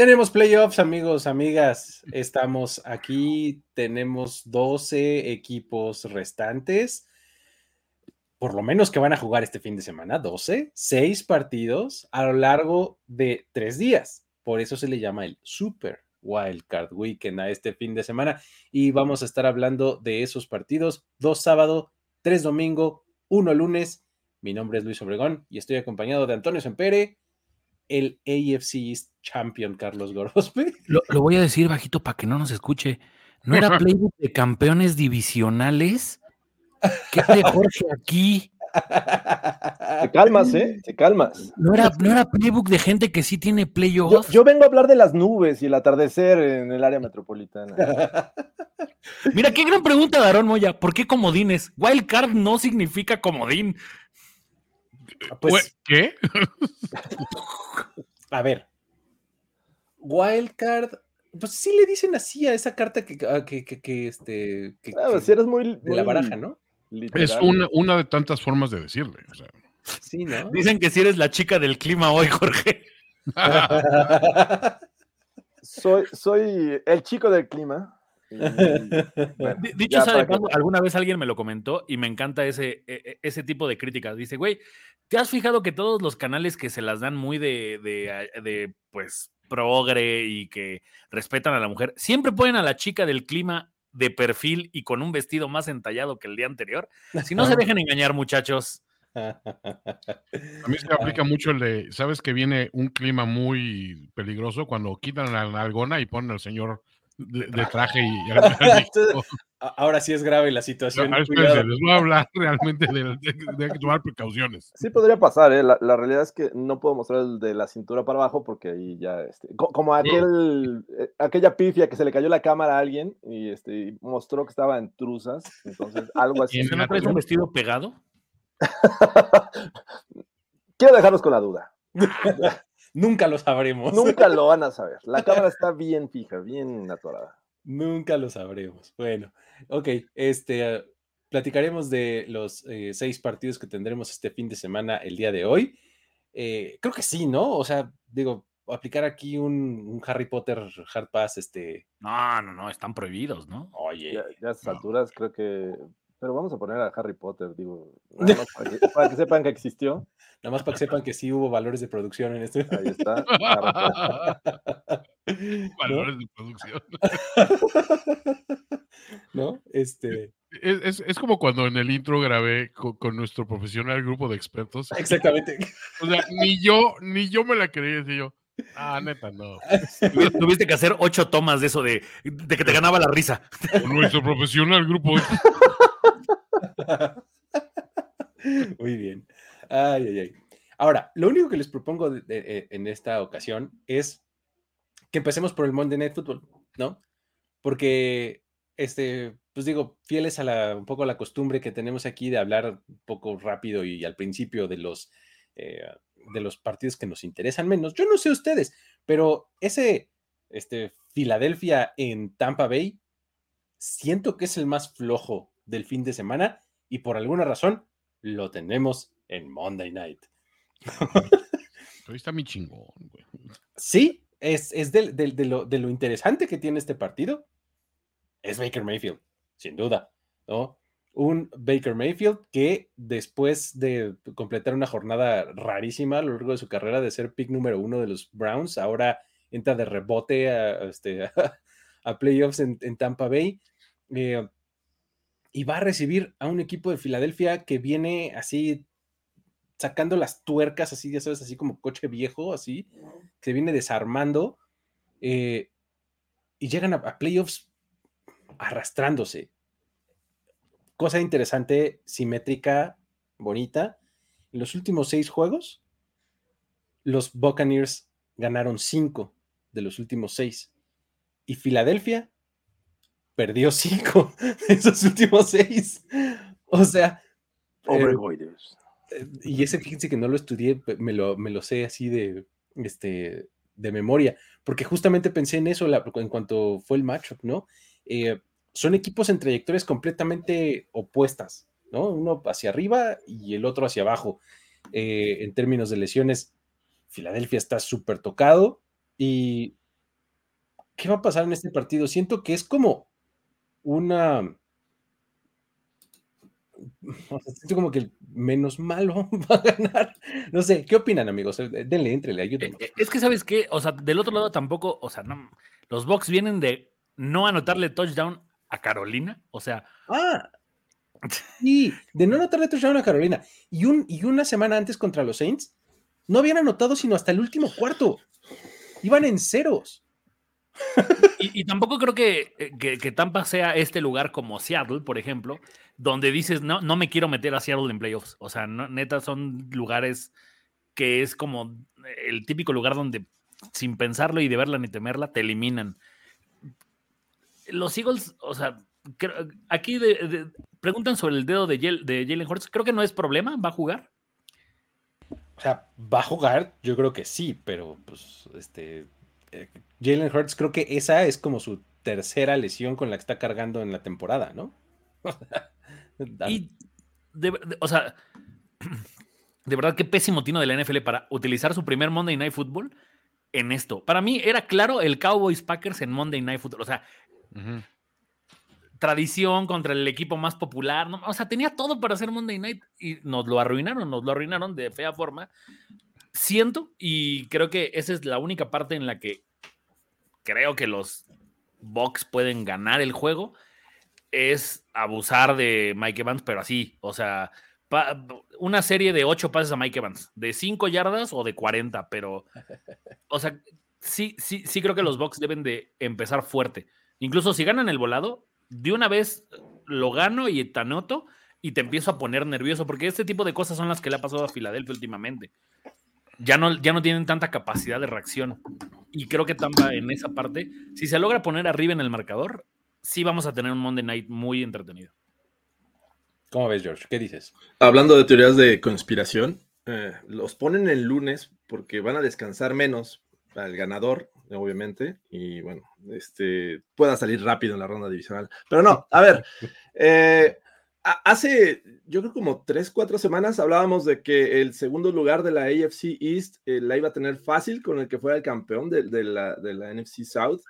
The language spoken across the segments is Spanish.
Tenemos playoffs, amigos, amigas. Estamos aquí. Tenemos 12 equipos restantes. Por lo menos que van a jugar este fin de semana. 12, 6 partidos a lo largo de 3 días. Por eso se le llama el Super Wild Card Weekend a este fin de semana. Y vamos a estar hablando de esos partidos. Dos sábado, tres domingo, uno lunes. Mi nombre es Luis Obregón y estoy acompañado de Antonio Sempere el AFC East Champion Carlos Gorospe. Lo, lo voy a decir bajito para que no nos escuche. ¿No era playbook de campeones divisionales? ¿Qué de Jorge aquí? Te calmas, ¿eh? Te calmas. ¿No era, no era playbook de gente que sí tiene Yo, playoffs? yo vengo a hablar de las nubes y el atardecer en el área metropolitana. Mira, qué gran pregunta, Darón Moya. ¿Por qué comodines? Wild card no significa comodín. Pues, ¿Qué? a ver. Wildcard, pues sí le dicen así a esa carta que, a- que, que, que, este. que- Ah, que- si eres muy, de la baraja, ¿no? literal. Es una, una de tantas formas de decirle. o sea. Sí, ¿no? Dicen que si eres la chica del clima hoy, Jorge. Soy, soy el chico del clima. bueno, Dicho ya sea de que- paso, alguna vez alguien me lo comentó y me encanta ese, e- e- ese tipo de críticas. Dice, güey, ¿te has fijado que todos los canales que se las dan muy de, de, de, pues, progre y que respetan a la mujer, siempre ponen a la chica del clima de perfil y con un vestido más entallado que el día anterior? Si no se dejen engañar, muchachos. A mí se me aplica mucho el de, ¿sabes que viene un clima muy peligroso cuando quitan la nalgona y ponen al señor de, de traje y... Ahora sí es grave la situación. Espérense, cuidado. les voy a hablar realmente de, de- de que tomar precauciones. Sí podría pasar, ¿eh? La, la realidad es que no puedo mostrar el de la cintura para abajo porque ahí ya, este, co- como aquel, eh, aquella pifia que se le cayó la cámara a alguien y este, mostró que estaba en truzas, entonces algo así. Y ¿No traes un vestido pegado? Quiero dejarlos con la duda. Nunca lo sabremos. Nunca lo van a saber. La cámara está bien fija, bien atorada. Nunca lo sabremos. Bueno, ok, este, platicaremos de los eh, seis partidos que tendremos este fin de semana el día de hoy. Eh, creo que sí, ¿no? O sea, digo, aplicar aquí un, un Harry Potter Hard Pass, este, No, no, no, están prohibidos, ¿no? oye, Ya, ya a estas alturas creo que... Pero vamos a poner a Harry Potter, digo, que, para que sepan que existió. Nada más para que sepan que sí hubo valores de producción en este. Ahí está. Valores de producción. ¿No? Este, Es, es- es como cuando en el intro grabé co- con, nuestro profesional grupo de expertos. exactamente. O sea, ni yo, ni yo me la creía, decía yo. Ah, neta, no. Tuvi- Tuviste que hacer ocho tomas de eso de, de que te ganaba la risa. Con nuestro profesional grupo. Muy bien. Ay, ay, ay. Ahora, lo único que les propongo eh, en esta ocasión es que empecemos por el Monday Night Football, ¿no? Porque, este, pues digo, fieles a la, un poco a la costumbre que tenemos aquí de hablar un poco rápido y al principio de los, eh, de los partidos que nos interesan menos. Yo no sé ustedes, pero ese, este, Filadelfia en Tampa Bay, siento que es el más flojo del fin de semana y por alguna razón lo tenemos en Monday Night. Ahí está mi chingón, güey. Sí, es, es del- del- de, lo, de lo interesante que tiene este partido. Es Baker Mayfield, sin duda, ¿no? Un Baker Mayfield que después de completar una jornada rarísima a lo largo de su carrera de ser pick número uno de los Browns, ahora entra de rebote a, a este, a playoffs en, en Tampa Bay. Eh, y va a recibir a un equipo de Filadelfia que viene así sacando las tuercas, así, ya sabes, así como coche viejo, así, se viene desarmando eh, y llegan a, playoffs arrastrándose. Cosa interesante, simétrica, bonita. En los últimos seis juegos, los Buccaneers ganaron cinco de los últimos seis. Y Filadelfia perdió cinco de esos últimos seis. O sea. Pobre eh, eh, y ese, fíjense que no lo estudié, me lo, me lo sé así de, este, de memoria, porque justamente pensé en eso en cuanto fue el matchup, ¿no? Eh, son equipos en trayectorias completamente opuestas, ¿no? Uno hacia arriba y el otro hacia abajo. Eh, en términos de lesiones, Filadelfia está súper tocado y ¿qué va a pasar en este partido? Siento que es como una siento como que el menos malo va a ganar. No sé, ¿qué opinan, amigos? Eh, denle, entrele, ayúdenme. Eh, es que, ¿sabes qué? O sea, del otro lado tampoco, o sea, no, los Bucks vienen de no anotarle touchdown a Carolina, o sea. Ah, sí, de no anotarle touchdown a Carolina. Y, un, y una semana antes contra los Saints, no habían anotado sino hasta el último cuarto. Iban en ceros. Y, tampoco creo que, que, Tampa sea este lugar como Seattle, por ejemplo, donde dices, no, no me quiero meter a Seattle en playoffs. O sea, neta, son lugares que es como el típico lugar donde sin pensarlo y de verla ni temerla, te eliminan. Los Eagles, o sea, aquí preguntan sobre el dedo de, de Jalen Hurts. Creo que no es problema, va a jugar. O sea, va a jugar, yo creo que sí, pero pues este eh, Jalen Hurts, creo que esa es como su tercera lesión con la que está cargando en la temporada, ¿no? y, o sea, de verdad, qué pésimo tino de la NFL para utilizar su primer Monday Night Football en esto. Para mí era claro el Cowboys Packers en Monday Night Football. O sea, tradición contra el equipo más popular. O sea, tenía todo para hacer Monday Night y nos lo arruinaron, nos lo arruinaron de fea forma siento y creo que esa es la única parte en la que creo que los Bucks pueden ganar el juego es abusar de Mike Evans, pero así, o sea, una serie de ocho pases a Mike Evans, de cinco yardas o de 40, pero, o sea, sí, sí, sí creo que los Bucks deben de empezar fuerte. Incluso si ganan el volado, de una vez lo gano y te anoto y te empiezo a poner nervioso, porque este tipo de cosas son las que le ha pasado a Filadelfia últimamente ya no, ya no tienen tanta capacidad de reacción. Y creo que Tampa en esa parte, si se logra poner arriba en el marcador, sí vamos a tener un Monday Night muy entretenido. ¿Cómo ves, George? ¿Qué dices? Hablando de teorías de conspiración, eh, los ponen el lunes porque van a descansar menos al ganador, obviamente, y bueno, este pueda salir rápido en la ronda divisional. Pero no, a ver, eh, Hace, yo creo como tres, cuatro semanas hablábamos de que el segundo lugar de la AFC East eh, la iba a tener fácil con el que fuera el campeón de, la, de, NFC South,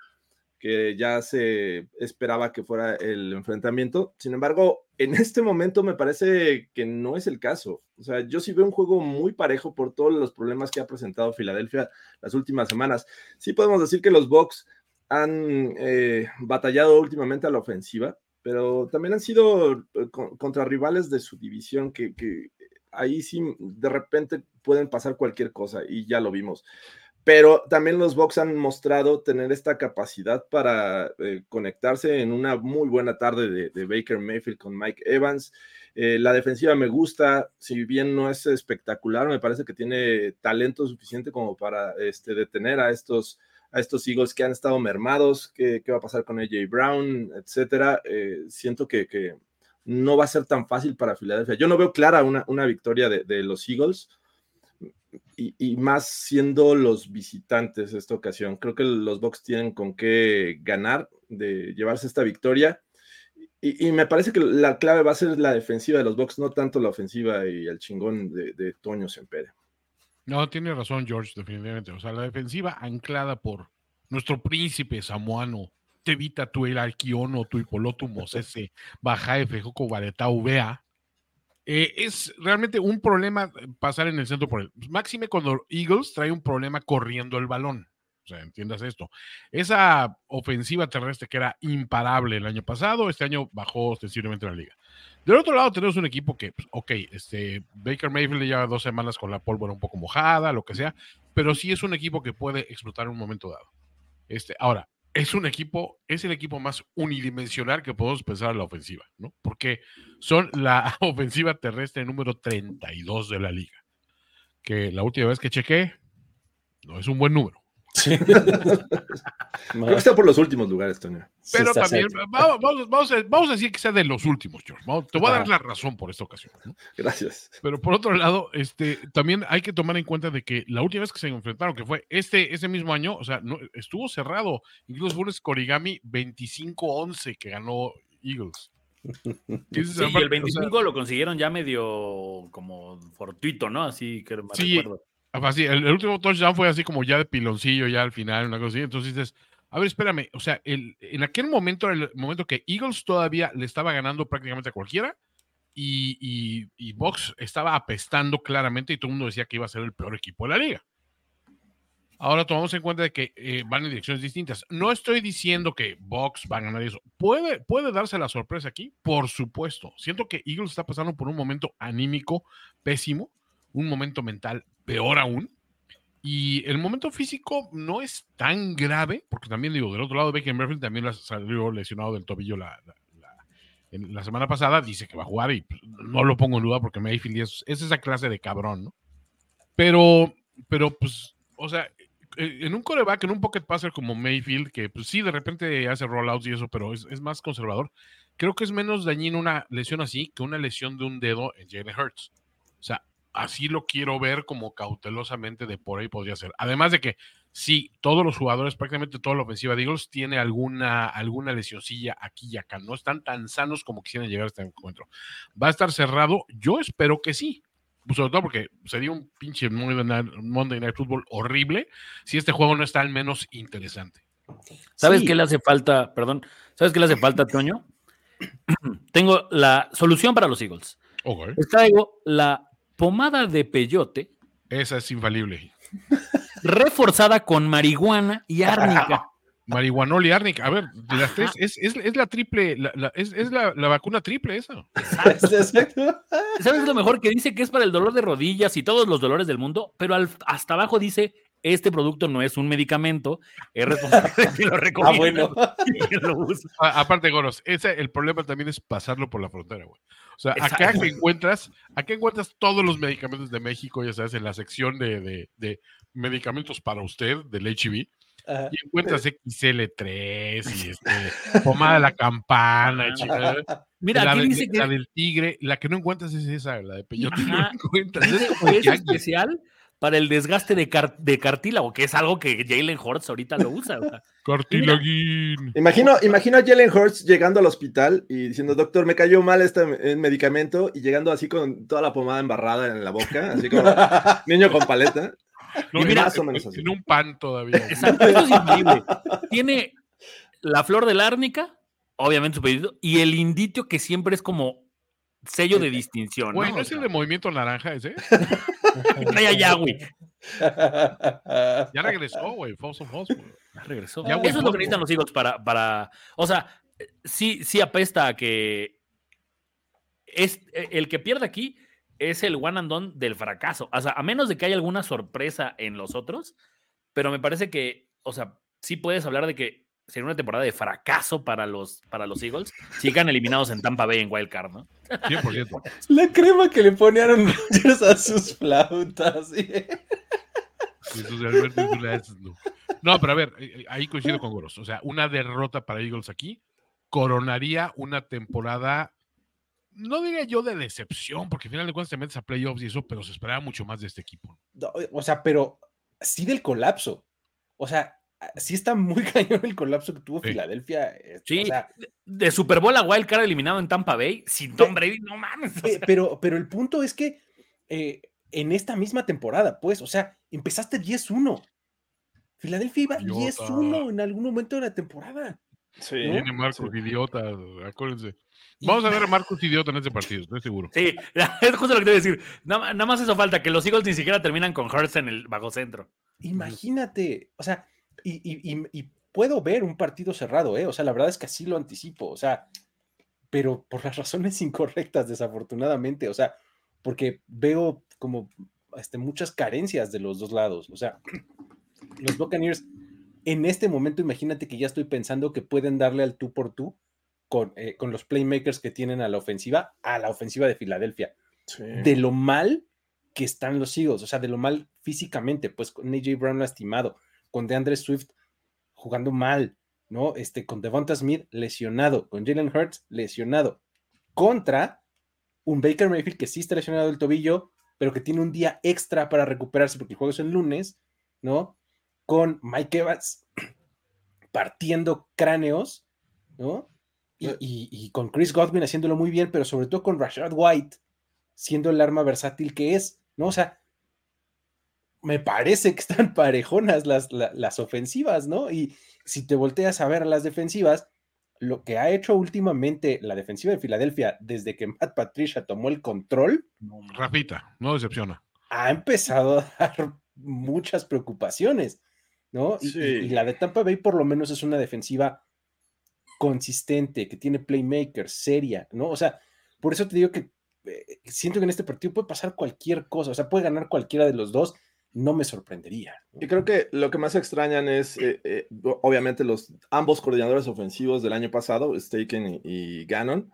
que ya se esperaba que fuera el enfrentamiento. Sin embargo, en este momento me parece que no es el caso. O sea, yo sí veo un juego muy parejo por todos los problemas que ha presentado Filadelfia las últimas semanas. Sí podemos decir que los Bucks han eh, batallado últimamente a la ofensiva pero también han sido eh, contra rivales de su división que, ahí sí de repente pueden pasar cualquier cosa y ya lo vimos. Pero también los Bucks han mostrado tener esta capacidad para eh, conectarse en una muy buena tarde de, Baker Mayfield con Mike Evans. Eh, la defensiva me gusta, si bien no es espectacular, me parece que tiene talento suficiente como para este, detener a estos a estos Eagles que han estado mermados, qué, va a pasar con AJ Brown, etcétera. Eh, siento que, no va a ser tan fácil para Filadelfia. Yo no veo clara una, una victoria de, los Eagles. Y, más siendo los visitantes esta ocasión. Creo que los Bucks tienen con qué ganar de llevarse esta victoria. Y, me parece que la clave va a ser la defensiva de los Bucks, no tanto la ofensiva y el chingón de, de Toño Sempere. No, tiene razón George, definitivamente. O sea, la defensiva anclada por nuestro príncipe samoano, Tevita tu el Alquiono, tu Hipoloto Mosese, Bajae Fejoco Baretau Vea, eh, es realmente un problema pasar en el centro por el. Máxime cuando Eagles trae un problema corriendo el balón. O sea, entiendas esto. Esa ofensiva terrestre que era imparable el año pasado, este año bajó ostensiblemente la liga. Del otro lado tenemos un equipo que, pues, ok, este, Baker Mayfield lleva dos semanas con la pólvora un poco mojada, lo que sea, pero sí es un equipo que puede explotar en un momento dado. Este, ahora, es un equipo, es el equipo más unidimensional que podemos pensar en la ofensiva, ¿no? Porque son la ofensiva terrestre número 32 de la liga. Que la última vez que chequé, no es un buen número. Sí. Creo que está por los últimos lugares, Toño. Pero también, vamos, vamos- vamos a, vamos a decir que sea de los últimos, George. Vamos- te voy a dar la razón por esta ocasión. ¿no? Gracias. Pero por otro lado, este, también hay que tomar en cuenta de que la última vez que se enfrentaron, que fue este, ese mismo año, o sea, no, estuvo cerrado. Incluso fue un Scorigami 25-11 que ganó Eagles. Sí, y el o sea, 25 lo consiguieron ya medio como fortuito, ¿no? Así que me Sí. recuerdo. Así, el, último touchdown fue así como ya de piloncillo, ya al final, una cosa así. Entonces dices, a ver, espérame, o sea, el, en aquel momento, el momento que Eagles todavía le estaba ganando prácticamente a cualquiera y, y, y Box estaba apestando claramente y todo el mundo decía que iba a ser el peor equipo de la liga. Ahora tomamos en cuenta que eh, van en direcciones distintas. No estoy diciendo que Box va a ganar eso. ¿Puede, ¿Puede darse la sorpresa aquí? Por supuesto. Siento que Eagles está pasando por un momento anímico pésimo, un momento mental peor aún. Y el momento físico no es tan grave, porque también digo, del otro lado, Mayfield también salió lesionado del tobillo la, la- la- en la semana pasada, dice que va a jugar y pues, no lo pongo en duda porque Mayfield es, es esa clase de cabrón, ¿no? Pero, pero pues, o sea, eh, en un coreback, en un pocket passer como Mayfield, que pues sí, de repente hace rollouts y eso, pero es, es más conservador, creo que es menos dañino una lesión así que una lesión de un dedo en Jalen Hurts. O sea, así lo quiero ver como cautelosamente de por ahí podría ser. Además de que sí, todos los jugadores, prácticamente toda la ofensiva de Eagles tiene alguna, alguna lesioncilla aquí y acá. No están tan sanos como quisieran llegar a este encuentro. ¿Va a estar cerrado? Yo espero que sí. Pues, Sobre todo porque sería un pinche Monday Night, Football horrible si este juego no está al menos interesante. ¿Sabes Sí. qué le hace falta? Perdón. ¿Sabes qué le hace falta, Toño? Tengo la solución para los Eagles. Les traigo la pomada de peyote Esa es infalible. reforzada con marihuana y árnica. Marihuanol y Arnic. A ver, de las tres, es, es, es la triple, la- la- es, es la, la vacuna triple esa. ¿Sabes lo mejor? Que dice que es para el dolor de rodillas y todos los dolores del mundo, pero al- hasta abajo dice, este producto no es un medicamento, es responsable de que lo Ah, recomienda bueno. y que lo use. A- aparte, Goros, ese, el problema también es pasarlo por la frontera, güey. O sea, acá que encuentras, acá encuentras todos los medicamentos de México, ya sabes, en la sección de, de- de medicamentos para usted del HIV, Ajá. y encuentras XL3 y este, pomada de la campana, chingada. Mira, la, aquí de- dice que la del tigre, la que no encuentras es esa, la de peyote, no encuentras. dice es especial para el desgaste de, car- de cartílago, que es algo que Jalen Hurts ahorita lo usa. Cartilaguín. Imagino, imagino a Jalen Hurts llegando al hospital y diciendo, doctor, me cayó mal este eh, medicamento y llegando así con toda la pomada embarrada en la boca, así como niño con paleta. No, Y mira, en- más o menos así. en un pan todavía. Exacto, eso es increíble. Tiene la flor de la árnica, obviamente su pedido, y el inditio que siempre es como sello de distinción. Güey, ¿no? ¿no O es el de movimiento naranja ese? trae allá, güey. Ya regresó, güey. Güey. Ya regresó. Ya, Eso es lo que necesitan los Eagles para, para. O sea, sí, sí apesta a que. Es, eh, el que pierde aquí es el one and done del fracaso. O sea, a menos de que haya alguna sorpresa en los otros, pero me parece que, o sea, sí puedes hablar de que sería una temporada de fracaso para los, para los Eagles si llegan eliminados en Tampa Bay en Wild Card, ¿no? 100%. La crema que le pone Aaron Rodgers a sus flautas. no. Pero a ver, eh, ahí coincido con Goros. O sea, una derrota para Eagles aquí coronaría una temporada, no diría yo de decepción, porque al final de cuentas te metes a playoffs y eso, pero se esperaba mucho más de este equipo. No, O sea, pero sí del colapso. O sea, sí está muy cañón el colapso que tuvo Sí. Filadelfia. eh, Sí, O sea, de Super Bowl a Wild Card eliminado en Tampa Bay sin Tom Brady, no mames. o sea, pero, pero el punto es que eh, en esta misma temporada, pues, o sea, empezaste 10-1. Filadelfia iba Idiota. 10-1 en algún momento de la temporada. Sí. ¿No? Viene Marcos Idiota, acuérdense. Vamos a ver a Marcos Idiota en este partido, estoy seguro. Sí, es justo lo que te iba a decir. Nada, nada más eso falta, que los Eagles ni siquiera terminan con Hurts en el bajo centro. Imagínate, o sea, y, y- y- y puedo ver un partido cerrado, ¿eh? O sea, la verdad es que así lo anticipo, o sea, pero por las razones incorrectas, desafortunadamente, o sea, porque veo como este, muchas carencias de los dos lados, o sea, los Buccaneers, en este momento, imagínate que ya estoy pensando que pueden darle al tú por tú con, eh, con los playmakers que tienen a la ofensiva, a la ofensiva de Filadelfia Sí. de lo mal que están los Eagles, o sea, de lo mal físicamente, pues con AJ Brown lastimado, con DeAndre Swift jugando mal, ¿no? Este, con Devonta Smith lesionado, con Jalen Hurts lesionado, contra un Baker Mayfield que sí está lesionado del tobillo, pero que tiene un día extra para recuperarse porque el juego es el lunes, ¿no? Con Mike Evans partiendo cráneos, ¿no? Y, Eh. y- y con Chris Godwin haciéndolo muy bien, pero sobre todo con Rashad White siendo el arma versátil que es, ¿no? O sea, me parece que están parejonas las, la- las ofensivas, ¿no? Y si te volteas a ver las defensivas, lo que ha hecho últimamente la defensiva de Filadelfia desde que Matt Patricia tomó el control, Rafita, no decepciona. ha empezado a dar muchas preocupaciones, ¿no? Y, y- Sí. y la de Tampa Bay por lo menos es una defensiva consistente, que tiene playmakers, seria, ¿no? O sea, por eso te digo que eh, siento que en este partido puede pasar cualquier cosa, o sea, puede ganar cualquiera de los dos, no me sorprendería. Y creo que lo que más extrañan es, eh, eh, obviamente, los ambos coordinadores ofensivos del año pasado, Staken y, y Gannon,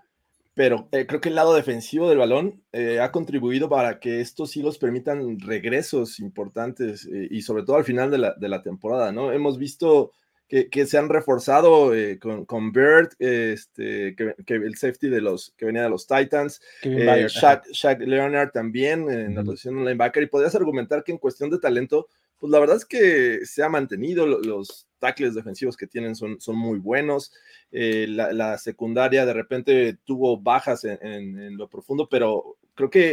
pero eh, creo que el lado defensivo del balón ha contribuido para que estos Eagles permitan regresos importantes y sobre todo al final de la, de la temporada, ¿no? Hemos visto que, que se han reforzado eh, con, con Bird, eh, este, que, que el safety de los, que venía de los Titans, eh. Shaq, Shaq Leonard también en la Ujú. posición de linebacker y podrías argumentar que en cuestión de talento, pues la verdad es que se ha mantenido, lo- los tackles defensivos que tienen son, son muy buenos, eh, la, la secundaria de repente tuvo bajas en, en- en lo profundo, pero creo que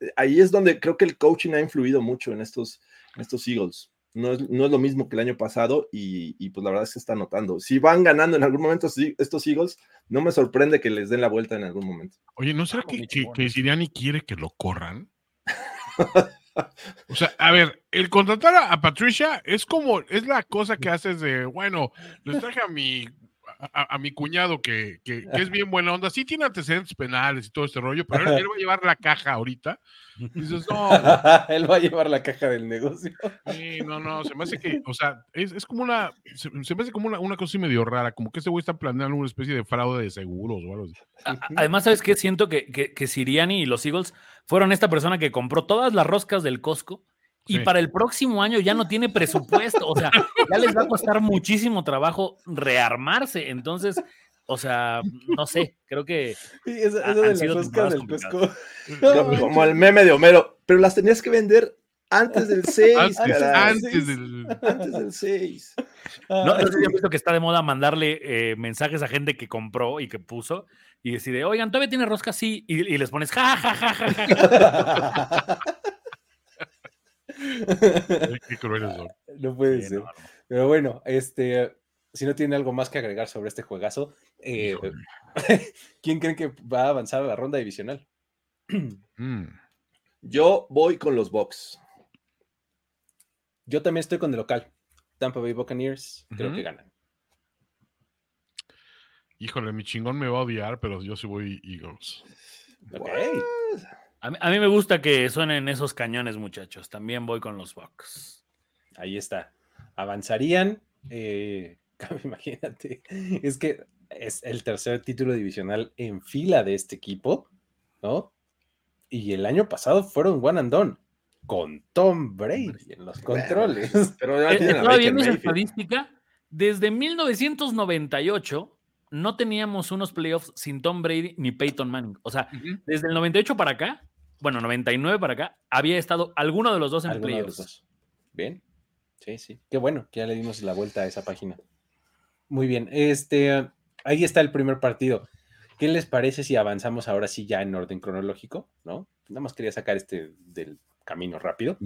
eh, ahí es donde creo que el coaching ha influido mucho en estos, en estos Eagles. No es, no es lo mismo que el año pasado y, y, pues la verdad es que se está notando. Si van ganando en algún momento estos Eagles, no me sorprende que les den la vuelta en algún momento. Oye, ¿no será Vamos, que, que, que Siriani quiere que lo corran? O sea, a ver, el contratar a, a Patricia es como, es la cosa que haces de, bueno, les traje a mi, a, mi cuñado que, que- que es bien buena onda, sí tiene antecedentes penales y todo este rollo, pero él, él va a llevar la caja ahorita. Y dices, no, Él va a llevar la caja del negocio. sí, no, no, se me hace que, o sea, es, es como una, se, se me hace como una, una cosa así medio rara, como que ese güey está planeando una especie de fraude de seguros o algo así. Además, ¿sabes qué? Siento que, que, que Siriani y los Eagles fueron esta persona que compró todas las roscas del Costco y Sí. para el próximo año ya no tiene presupuesto. O sea, ya les va a costar muchísimo trabajo rearmarse. Entonces, o sea, no sé, creo que Sí, eso, Ha- eso han de las roscas del. Costco. Como- el meme de Homero, pero las tenías que vender antes del 6, Antes, antes del... Antes del 6. No, no sé si han visto que está de moda mandarle eh, mensajes a gente que compró y que puso y decide, oigan, todavía tiene rosca, sí, y, y les pones ja, ja, ja, ja. Ay, Qué crueles son. no puede Sí, ser. no, no. Pero bueno, este, si no tiene algo más que agregar sobre este juegazo, eh. ¿quién creen que va a avanzar a la ronda divisional? Mm. Yo voy con los Bucks. Yo también estoy con el local. Tampa Bay Buccaneers, creo que ganan. Híjole, mi chingón me va a odiar, pero yo sí voy Eagles. Ok. A mí, a mí me gusta que suenen esos cañones, muchachos. También voy con los Bucks. Ahí está. Avanzarían. eh, imagínate. Es que es el tercer título divisional en fila de este equipo, ¿no? Y el año pasado fueron one and done con Tom Brady en los controles. Pero ya Eh, Estaba viendo esa estadística. Desde 1998 no teníamos unos playoffs sin Tom Brady ni Peyton Manning. O sea, desde el 98 para acá, bueno, 99 para acá, había estado alguno de los dos en playoffs. dos. Bien. Sí, sí. Qué bueno que ya le dimos la vuelta a esa página. Muy bien. Este, ahí está el primer partido. ¿Qué les parece si avanzamos ahora sí ya en orden cronológico? ¿No? Nada más quería sacar este del camino rápido.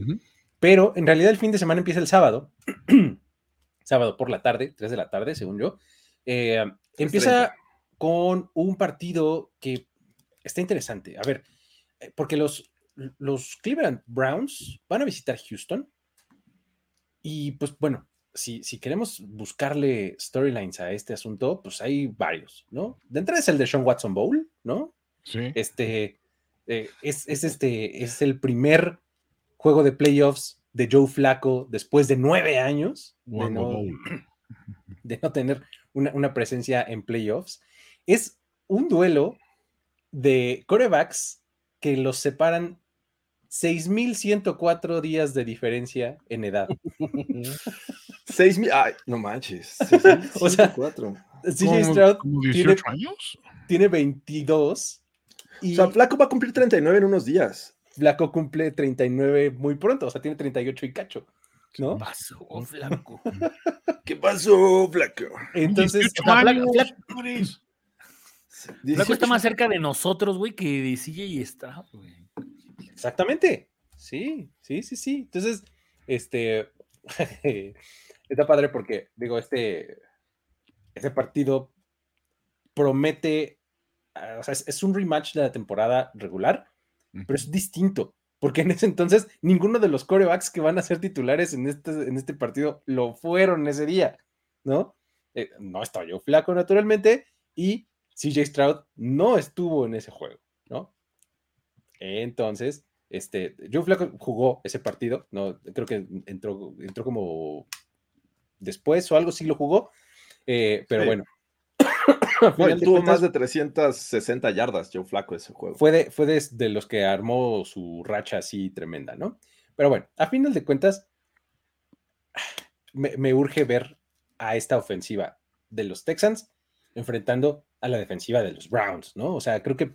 Pero en realidad el fin de semana empieza el sábado. sábado por la tarde, 3 de la tarde, según yo. Eh, empieza con un partido que está interesante. A ver, porque los, los Cleveland Browns van a visitar Houston. Y pues bueno, si, si queremos buscarle storylines a este asunto, pues hay varios, ¿no? De entrada es el de Sean Watson Bowl, ¿no? Sí. Este eh, es, es este, es el primer juego de playoffs de Joe Flaco después de nueve años de no, de no tener una, una presencia en playoffs. Es un duelo de corebacks que los separan 6.104 días de diferencia en edad. Seis mil. Ay, no manches. O sea, cuatro. CJ ¿Cómo- Stroud tiene, 18 años? tiene 22 y O sea, Flaco va a cumplir 39 en unos días. Flaco cumple 39 muy pronto, o sea, tiene 38 y cacho, ¿no? Pasó, flaco. ¿Qué pasó, Flaco? Entonces, 18 o sea, Flaco- años, Flaco-. Flaco está más cerca de nosotros, güey, que de CJ Stroud, güey. Exactamente. Sí, sí, sí, sí. Entonces, este está padre porque, digo, este, este partido promete, o sea, es, es un rematch de la temporada regular, pero es distinto. Porque en ese entonces ninguno de los corebacks que van a ser titulares en este, en este partido lo fueron ese día, ¿no? Eh, no estaba yo flaco, naturalmente, y CJ Stroud no estuvo en ese juego, ¿no? Entonces, este, Joe Flaco jugó ese partido, no, creo que entró, entró como después o algo sí lo jugó, eh, pero Sí. bueno. No, tuvo cuentas, más de 360 yardas, Joe Flaco, ese juego. fue de, fue de, de los que armó su racha así tremenda, ¿no? Pero bueno, a final de cuentas, me, me urge ver a esta ofensiva de los Texans enfrentando a la defensiva de los Browns, ¿no? O sea, creo que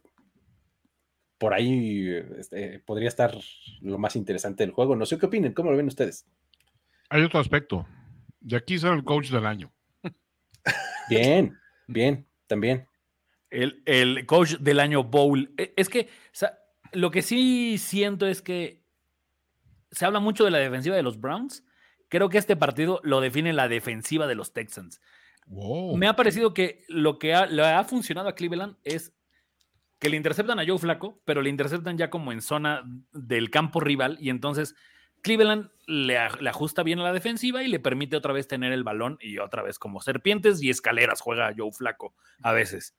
por ahí este, podría estar lo más interesante del juego. No sé qué opinen, ¿cómo lo ven ustedes? Hay otro aspecto. De aquí sale el coach del año. Bien, bien, también. El, el coach del año Bowl. E- Es que o sea, lo que sí siento es que se habla mucho de la defensiva de los Browns. Creo que este partido lo define la defensiva de los Texans. Me ha parecido que lo que ha, le ha funcionado a Cleveland es que le interceptan a Joe Flaco, pero le interceptan ya como en zona del campo rival y entonces Cleveland le ajusta bien a la defensiva y le permite otra vez tener el balón y otra vez como serpientes y escaleras juega Joe Flaco a veces.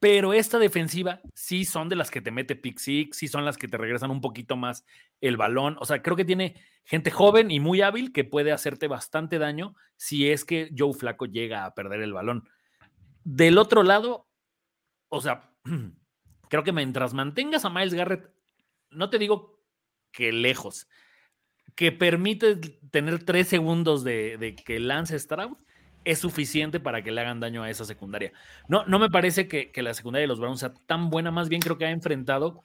Pero esta defensiva sí son de las que te mete pick six, sí son las que te regresan un poquito más el balón. O sea, creo que tiene gente joven y muy hábil que puede hacerte bastante daño si es que Joe Flaco llega a perder el balón. Del otro lado, o sea, creo que mientras mantengas a Miles Garrett, no te digo que lejos, que permite tener tres segundos de, de que lance Stroud, es suficiente para que le hagan daño a esa secundaria. No, no me parece que, que la secundaria de los Browns sea tan buena, más bien creo que ha enfrentado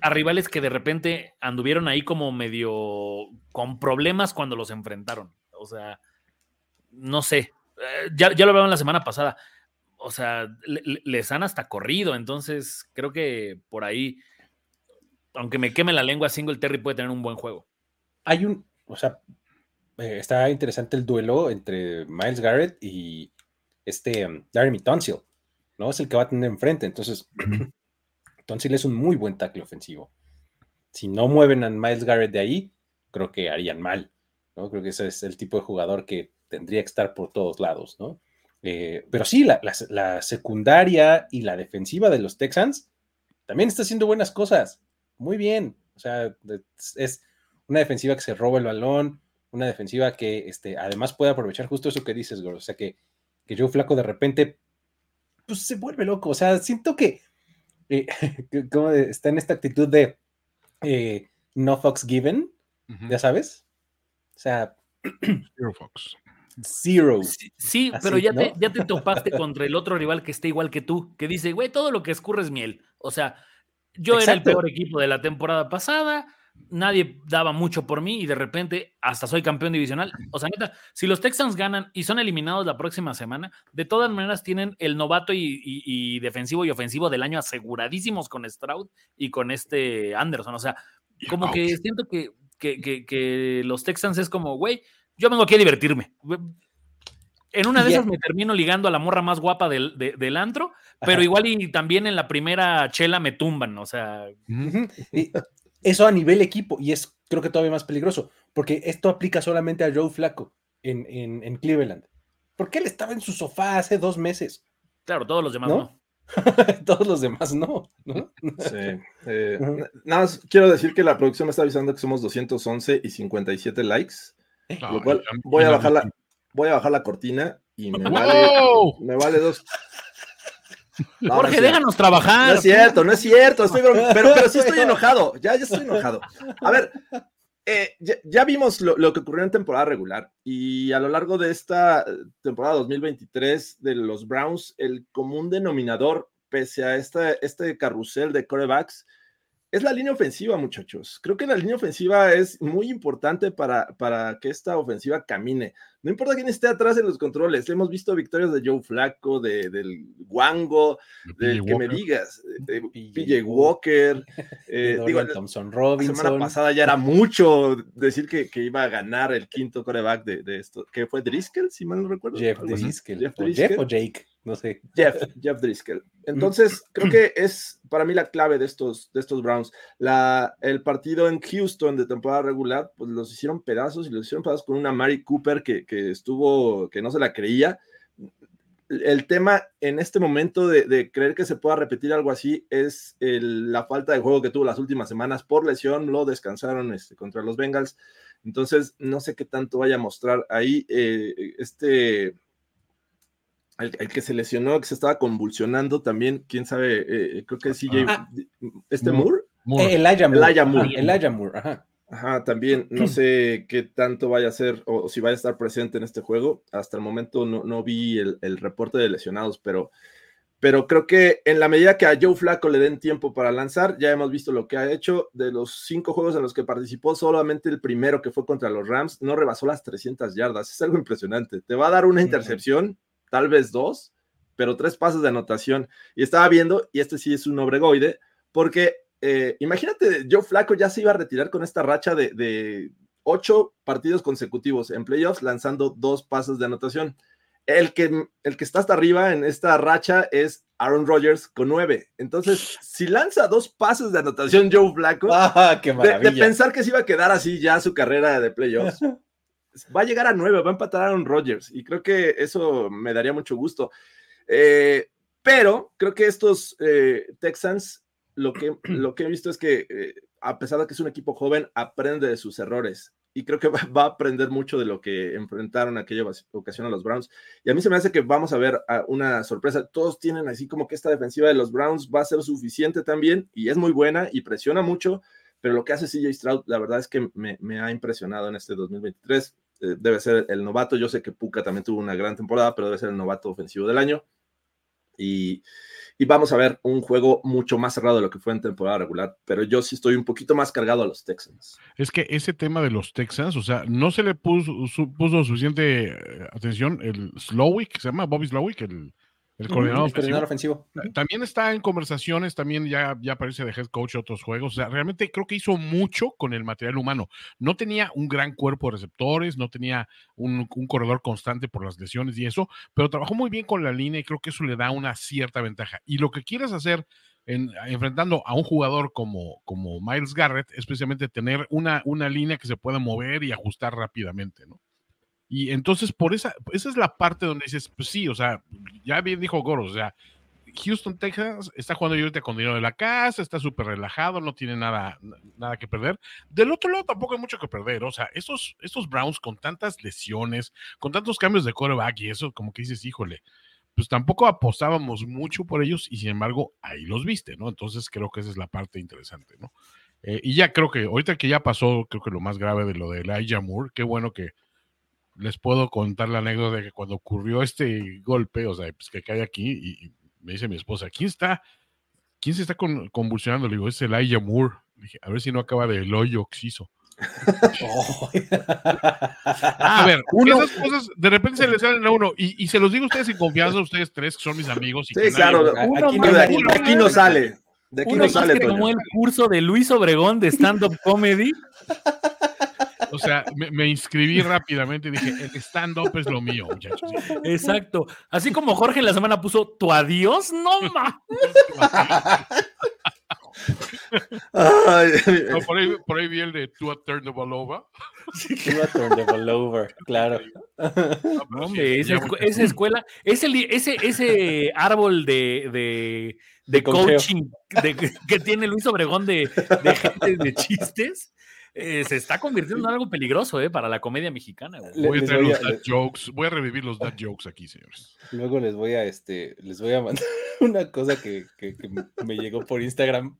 a rivales que de repente anduvieron ahí como medio con problemas cuando los enfrentaron. O sea, no sé, eh, ya, ya lo hablaban la semana pasada. O sea, le- le- les han hasta corrido, entonces creo que por ahí, aunque me queme la lengua, Singletary puede tener un buen juego. Hay un, o sea, eh, está interesante el duelo entre Miles Garrett y este um, Laramie Tonsil, ¿no? Es el que va a tener enfrente. Entonces, Tonsil es un muy buen tackle ofensivo. Si no mueven a Miles Garrett de ahí, creo que harían mal, ¿no? Creo que ese es el tipo de jugador que tendría que estar por todos lados, ¿no? Eh, pero sí, la, la- la secundaria y la defensiva de los Texans también está haciendo buenas cosas. Muy bien. O sea, es una defensiva que se roba el balón, una defensiva que este, además puede aprovechar justo eso que dices, Goro. O sea, que, que Joe Flaco de repente pues, se vuelve loco. O sea, siento que, eh, que como está en esta actitud de eh, no fucks given, ya sabes. O sea, Zero Fox. zero. Sí, sí, Así, pero ya, te, ya te topaste contra el otro rival que está igual que tú, que dice, güey, todo lo que escurre es miel. O sea, yo era el Exacto. peor equipo de la temporada pasada, nadie daba mucho por mí y de repente hasta soy campeón divisional. O sea, neta, si los Texans ganan y son eliminados la próxima semana, de todas maneras tienen el novato y, y- y defensivo y ofensivo del año aseguradísimos con Stroud y con este Anderson. O sea, como que siento que, que, que- que los Texans es como, güey, yo vengo aquí a divertirme. En una de esas me termino ligando a la morra más guapa del, de- del antro, pero Ajá. igual y también en la primera chela me tumban, o sea. Y eso a nivel equipo, y es creo que todavía más peligroso, porque esto aplica solamente a Joe Flaco. en, en, en Cleveland. Porque él estaba en su sofá hace dos meses. Claro, todos los demás ¿No? no. Todos los demás no. ¿no? Sí. eh, Nada más quiero decir que la producción me está avisando que somos 211 y 57 likes. No, Lo cual tam- voy a bajar la, voy a bajar la cortina y me vale, me vale dos. No, no Jorge, déjanos trabajar. No es cierto, no es cierto, estoy bron- pero, pero sí estoy enojado, ya, ya estoy enojado. A ver, eh, ya, ya vimos lo, lo que ocurrió en temporada regular y a lo largo de esta temporada 2023 de los Browns, el común denominador, pese a este, este carrusel de corebacks, es la línea ofensiva, muchachos. Creo que la línea ofensiva es muy importante para, para que esta ofensiva camine. No importa quién esté atrás en los controles. Hemos visto victorias de Joe Flaco, de, del Wango, del que me digas, de PJ Walker. eh, digo, Thompson la semana Robinson. pasada ya era mucho decir que, que iba a ganar el quinto coreback de, de esto, que fue Driscoll, si mal no recuerdo. Jeff. Driscoll. Jeff o Driscoll. Jeff o Jake, no sé. Jeff, Jeff Driscoll. Entonces, creo que es para mí la clave de estos, de estos Browns. La, el partido en Houston de temporada regular, pues los hicieron pedazos y los hicieron pedazos con una Mari Cooper que, que estuvo, que no se la creía. El tema en este momento de, de creer que se pueda repetir algo así es el- la falta de juego que tuvo las últimas semanas por lesión, lo descansaron este, contra los Bengals. Entonces, no sé qué tanto vaya a mostrar ahí eh, este, el, el que se lesionó, que se estaba convulsionando también, quién sabe, eh, creo que CJ, Ah. este Moore. Moore, Moore. Eh, Elijah Moore. Elijah Moore. Ajá, Elijah Moore, ajá. Ajá, también no sé qué tanto vaya a ser o, si vaya a estar presente en este juego. Hasta el momento no, no vi el, el reporte de lesionados, pero, pero creo que en la medida que a Joe Flaco le den tiempo para lanzar, ya hemos visto lo que ha hecho. De los cinco juegos en los que participó, solamente el primero que fue contra los Rams no rebasó las 300 yardas. Es algo impresionante. Te va a dar una intercepción, tal vez dos, pero tres pasos de anotación. Y estaba viendo, y este sí es un obregoide, porque eh, imagínate, Joe Flaco ya se iba a retirar con esta racha de, de ocho partidos consecutivos en playoffs, lanzando dos pasos de anotación. El que, el que está hasta arriba en esta racha es Aaron Rodgers con nueve. Entonces, si lanza dos pasos de anotación Joe Flaco, Ah, qué de, de pensar que se iba a quedar así ya su carrera de playoffs, va a llegar a nueve, va a empatar a Aaron Rodgers y creo que eso me daría mucho gusto. Eh, pero creo que estos eh, Texans, lo que, lo que he visto es que eh, a pesar de que es un equipo joven, aprende de sus errores y creo que va, va a aprender mucho de lo que enfrentaron aquella ocasión a los Browns. Y a mí se me hace que vamos a ver a una sorpresa. Todos tienen así como que esta defensiva de los Browns va a ser suficiente también y es muy buena y presiona mucho, pero lo que hace CJ Stroud, la verdad es que me, me ha impresionado en este 2023. Eh, debe ser el novato. Yo sé que Puka también tuvo una gran temporada, pero debe ser el novato ofensivo del año. Y, vamos a ver un juego mucho más cerrado de lo que fue en temporada regular, pero yo sí estoy un poquito más cargado a los Texans. Es que ese tema de los Texans, o sea, no se le puso, su, puso suficiente eh, atención el Slowick, se llama Bobby Slowick, el, el coordinador, el coordinador ofensivo. ofensivo. También está en conversaciones, también ya, ya aparece de head coach de otros juegos. O sea, realmente creo que hizo mucho con el material humano. No tenía un gran cuerpo de receptores, no tenía un, un, corredor constante por las lesiones y eso, pero trabajó muy bien con la línea y creo que eso le da una cierta ventaja. Y lo que quieres hacer en, enfrentando a un jugador como, como Miles Garrett, especialmente tener una, una línea que se pueda mover y ajustar rápidamente, ¿no? Y entonces, por esa, esa es la parte donde dices, pues sí, o sea, ya bien dijo Goro, o sea, Houston, Texas está jugando ahorita con dinero de la casa, está súper relajado, no tiene nada, nada que perder. Del otro lado tampoco hay mucho que perder, o sea, estos, Browns con tantas lesiones, con tantos cambios de quarterback y eso, como que dices, híjole, pues tampoco apostábamos mucho por ellos y sin embargo ahí los viste, ¿no? Entonces creo que esa es la parte interesante, ¿no? Eh, y ya creo que ahorita que ya pasó, creo que lo más grave de lo de Elijah Moore, qué bueno que les puedo contar la anécdota de que cuando ocurrió este golpe, o sea, pues que cae aquí y, y me dice mi esposa, ¿quién está? ¿Quién se está con, convulsionando? Le digo, es Elijah Moore. Le dije, a ver si no acaba de el hoyo oxiso. Oh. a ver, uno, esas cosas de repente se les salen a uno y, y, se los digo a ustedes sin confianza, ustedes tres que son mis amigos. Y sí, que claro, nadie, aquí, no, de aquí, de aquí no sale. De aquí uno no sale. que tomó el curso de Luis Obregón de stand-up comedy. O sea, me, me, inscribí rápidamente y dije, el stand-up es lo mío, muchachos. Exacto. Así como Jorge en la semana puso tu adiós, no No, por, ahí, por ahí vi el de Tua Turn the Ball Over. Iba a turn the ball over, claro. No, sí, hombre, esa, esa escuela, ese, ese, ese árbol de, de, de coaching de- que tiene Luis Obregón de, de gente de chistes, eh, se está convirtiendo en algo peligroso eh, para la comedia mexicana. güey. Voy a traer voy los a- dad jokes. Voy a revivir los dad jokes aquí, señores. Luego les voy a este, les voy a mandar una cosa que, que- que me llegó por Instagram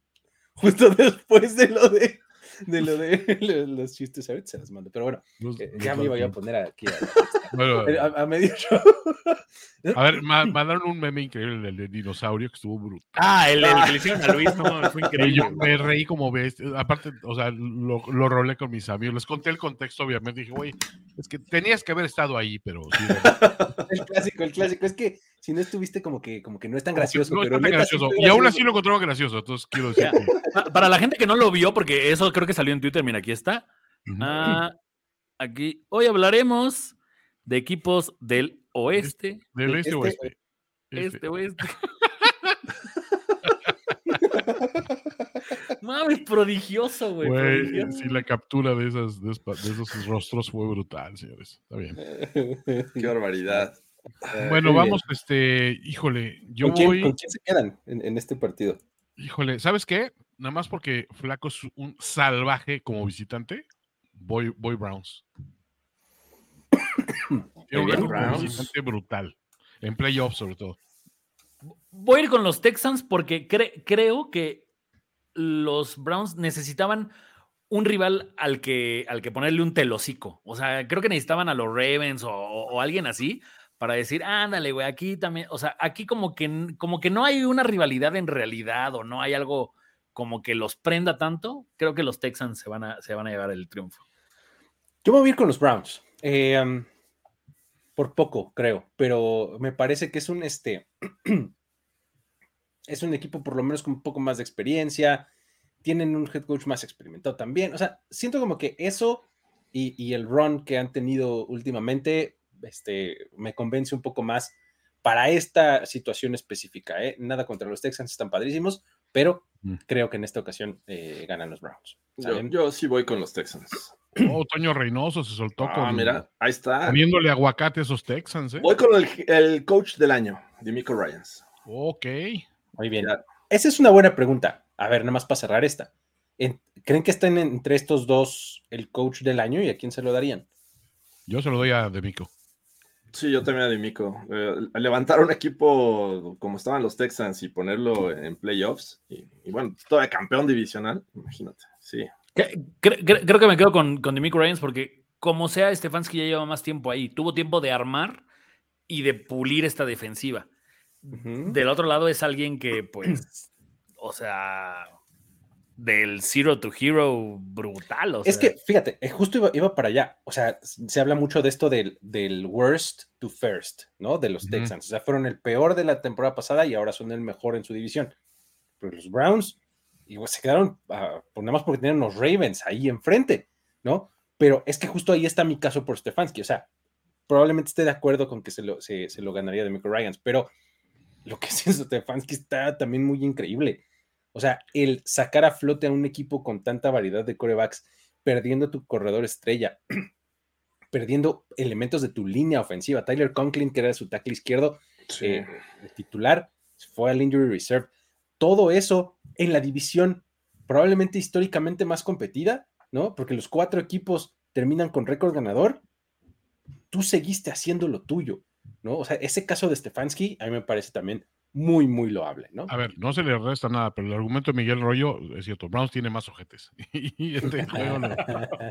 justo después de lo de, de lo de lo- los chistes. Ahorita se las mando. Pero bueno, Los- eh, los ya me iba yo a poner aquí a, Bueno, a- a medio show. a ver, ma- mandaron un meme increíble el de dinosaurio que estuvo brutal. Ah, el, el que le hicieron a Luis, no, fue Y increíble. yo me reí como ves. Aparte, o sea, lo, lo rolé con mis amigos. Les conté el contexto, obviamente. Dije, güey, es que tenías que haber estado ahí, pero sí. El clásico, el clásico. Es que si no estuviste como que, como que no es tan gracioso, no pero tan gracioso. Y aún así lo encontraba gracioso. Entonces quiero decir Para la gente que no lo vio, porque eso creo que salió en Twitter, mira, aquí está. Ah, aquí, hoy hablaremos de equipos del oeste, Del este, este- oeste. Este. este oeste. Mames, prodigioso, güey. Prodigioso. sí, la captura de, esas, de, esos rostros fue brutal, señores. Está bien. qué barbaridad. Bueno, vamos, este, híjole, yo ¿Con quién, voy, con quién se quedan en, en este partido? híjole, ¿sabes qué? Nada más porque Flaco es un salvaje como visitante, voy, voy Browns. Tiene un Browns. visitante brutal, en playoffs sobre todo. Voy a ir con los Texans porque cre- creo que los Browns necesitaban un rival al que, al que ponerle un telocico. O sea, creo que necesitaban a los Ravens o, o- o alguien así para decir, ándale, güey, aquí también. O sea, aquí como que, como que no hay una rivalidad en realidad o no hay algo como que los prenda tanto. Creo que los Texans se van a, se van a llevar el triunfo. Yo voy a ir con los Browns. eh, por poco, creo, pero me parece que es un este. es un equipo por lo menos con un poco más de experiencia. Tienen un head coach más experimentado también. O sea, siento como que eso y, y el run que han tenido últimamente este, me convence un poco más para esta situación específica. ¿eh? Nada contra los Texans, están padrísimos, pero. Creo que en esta ocasión eh, ganan los Browns. Yo, sí voy con los Texans. Oh, Toño Reynoso se soltó Ah, con, mira, ahí está. poniéndole aguacate a esos Texans, ¿eh? Voy con el, el coach del año, Demico Ryans. Ok. Muy bien. Ya. Esa es una buena pregunta. A ver, nada más para cerrar esta. En- ¿Creen que estén entre estos dos el coach del año y a quién se lo darían? Yo se lo doy a Demico. Sí, yo también a Demico. Eh, levantar un equipo como estaban los Texans y ponerlo en playoffs. Y, y bueno, todavía campeón divisional, imagínate. Sí. Cre- cre- cre- creo que me quedo con, con Demico Ryans porque, como sea, Stefanski ya lleva más tiempo ahí. Tuvo tiempo de armar y de pulir esta defensiva. Del otro lado es alguien que, pues, o sea, del zero to hero brutal. o Es sea, que, fíjate, eh, justo iba, iba para allá. O sea, se habla mucho de esto del, del worst to first, ¿no? De los. Texans. O sea, fueron el peor de la temporada pasada y ahora son el mejor en su división. Pero los Browns igual se quedaron, por nada más porque tienen los Ravens ahí enfrente, ¿no? Pero es que justo ahí está mi caso por Stefanski. O sea, probablemente esté de acuerdo con que se lo, se, se lo ganaría de Michael Ryans, pero lo que hace Stefanski está también muy increíble. O sea, el sacar a flote a un equipo con tanta variedad de corebacks, perdiendo tu corredor estrella, perdiendo elementos de tu línea ofensiva. Tyler Conklin, que era su tackle izquierdo, eh, el titular, fue al injury reserve. Todo eso en la división probablemente históricamente más competida, ¿no? Porque los cuatro equipos terminan con récord ganador. Tú seguiste haciendo lo tuyo, ¿no? O sea, ese caso de Stefanski a mí me parece también muy, muy loable, ¿no? A ver, no se le resta nada, pero el argumento de Miguel Rollo es cierto. Browns tiene más ojetes. y este juego no-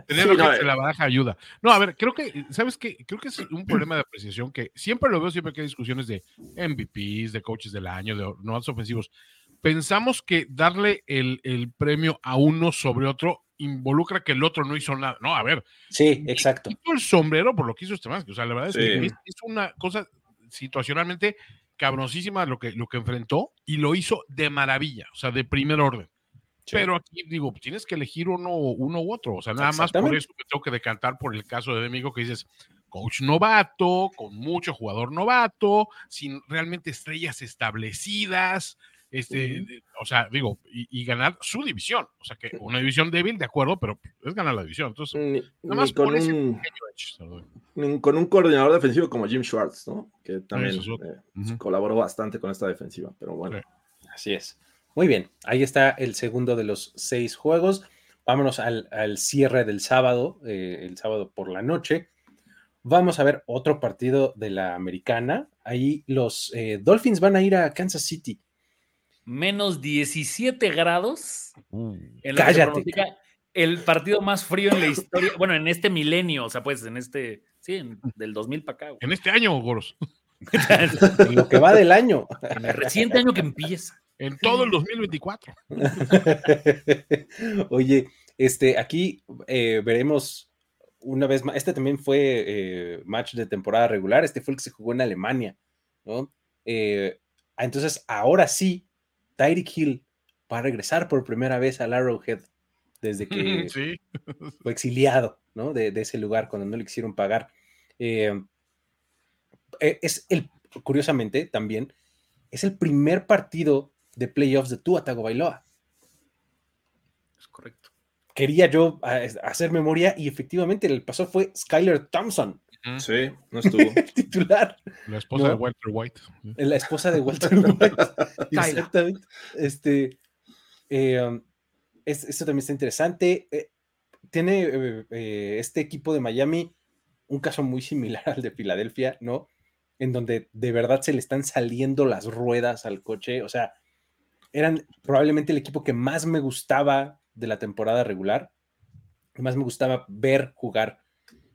Tener Sí, no, eh. la baraja ayuda. No, a ver, creo que, ¿sabes qué? Creo que es un problema de apreciación que siempre lo veo, siempre que hay discusiones de MVPs, de coaches del año, de nuevos ofensivos. Pensamos que darle el, el premio a uno sobre otro involucra que el otro no hizo nada. No, a ver, Sí, exacto. quito el sombrero por lo que hizo este más. O sea, la verdad es que Sí. es una cosa situacionalmente cabrosísima lo que, lo que enfrentó y lo hizo de maravilla, o sea, de primer orden. Sí. Pero aquí digo, tienes que elegir uno, uno u otro. O sea, nada más por eso me tengo que decantar por el caso de Demico que dices, coach novato, con mucho jugador novato, sin realmente estrellas establecidas. Este, o sea, digo, y, y ganar su división. O sea, que una división débil, de acuerdo, pero es ganar la división. Entonces, Ni, nada más con, un, con un coordinador defensivo como Jim Schwartz, ¿no? Que también es eh, colaboró bastante con esta defensiva, pero bueno. Sí. Así es. Muy bien, ahí está el segundo de los seis juegos. Vámonos al, al cierre del sábado, eh, el sábado por la noche. Vamos a ver otro partido de la americana. Ahí los eh, Dolphins van a ir a Kansas City. Menos 17 grados. Uh, En se Cállate. el partido más frío en la historia. Bueno, en este milenio, o sea, pues en este. Sí, en- del 2000 para acá. güey. En este año, Goros. En lo que va del año. En el reciente año que empieza. En todo el 2024. Oye, este, aquí eh, veremos una vez más. Este también fue eh, match de temporada regular. Este fue el que se jugó en Alemania, ¿no? Eh, ah, entonces, ahora sí, Tyreek Hill va a regresar por primera vez al Arrowhead desde que Sí. fue exiliado, ¿no? De, de ese lugar cuando no le quisieron pagar. Eh, eh, es el, curiosamente, también, es el primer partido de playoffs de Tua Tagovailoa Es correcto. quería yo ah, hacer memoria y efectivamente el pasó fue Skyler Thompson, Sí, no estuvo. el titular, La esposa No. de Walter White. la esposa de Walter White. Exactamente. Este, eh, es- esto también está interesante. Eh, tiene eh, eh, este equipo de Miami un caso muy similar al de Filadelfia, ¿no? En donde de verdad se le están saliendo las ruedas al coche. O sea, eran probablemente el equipo que más me gustaba de la temporada regular, que más me gustaba ver jugar.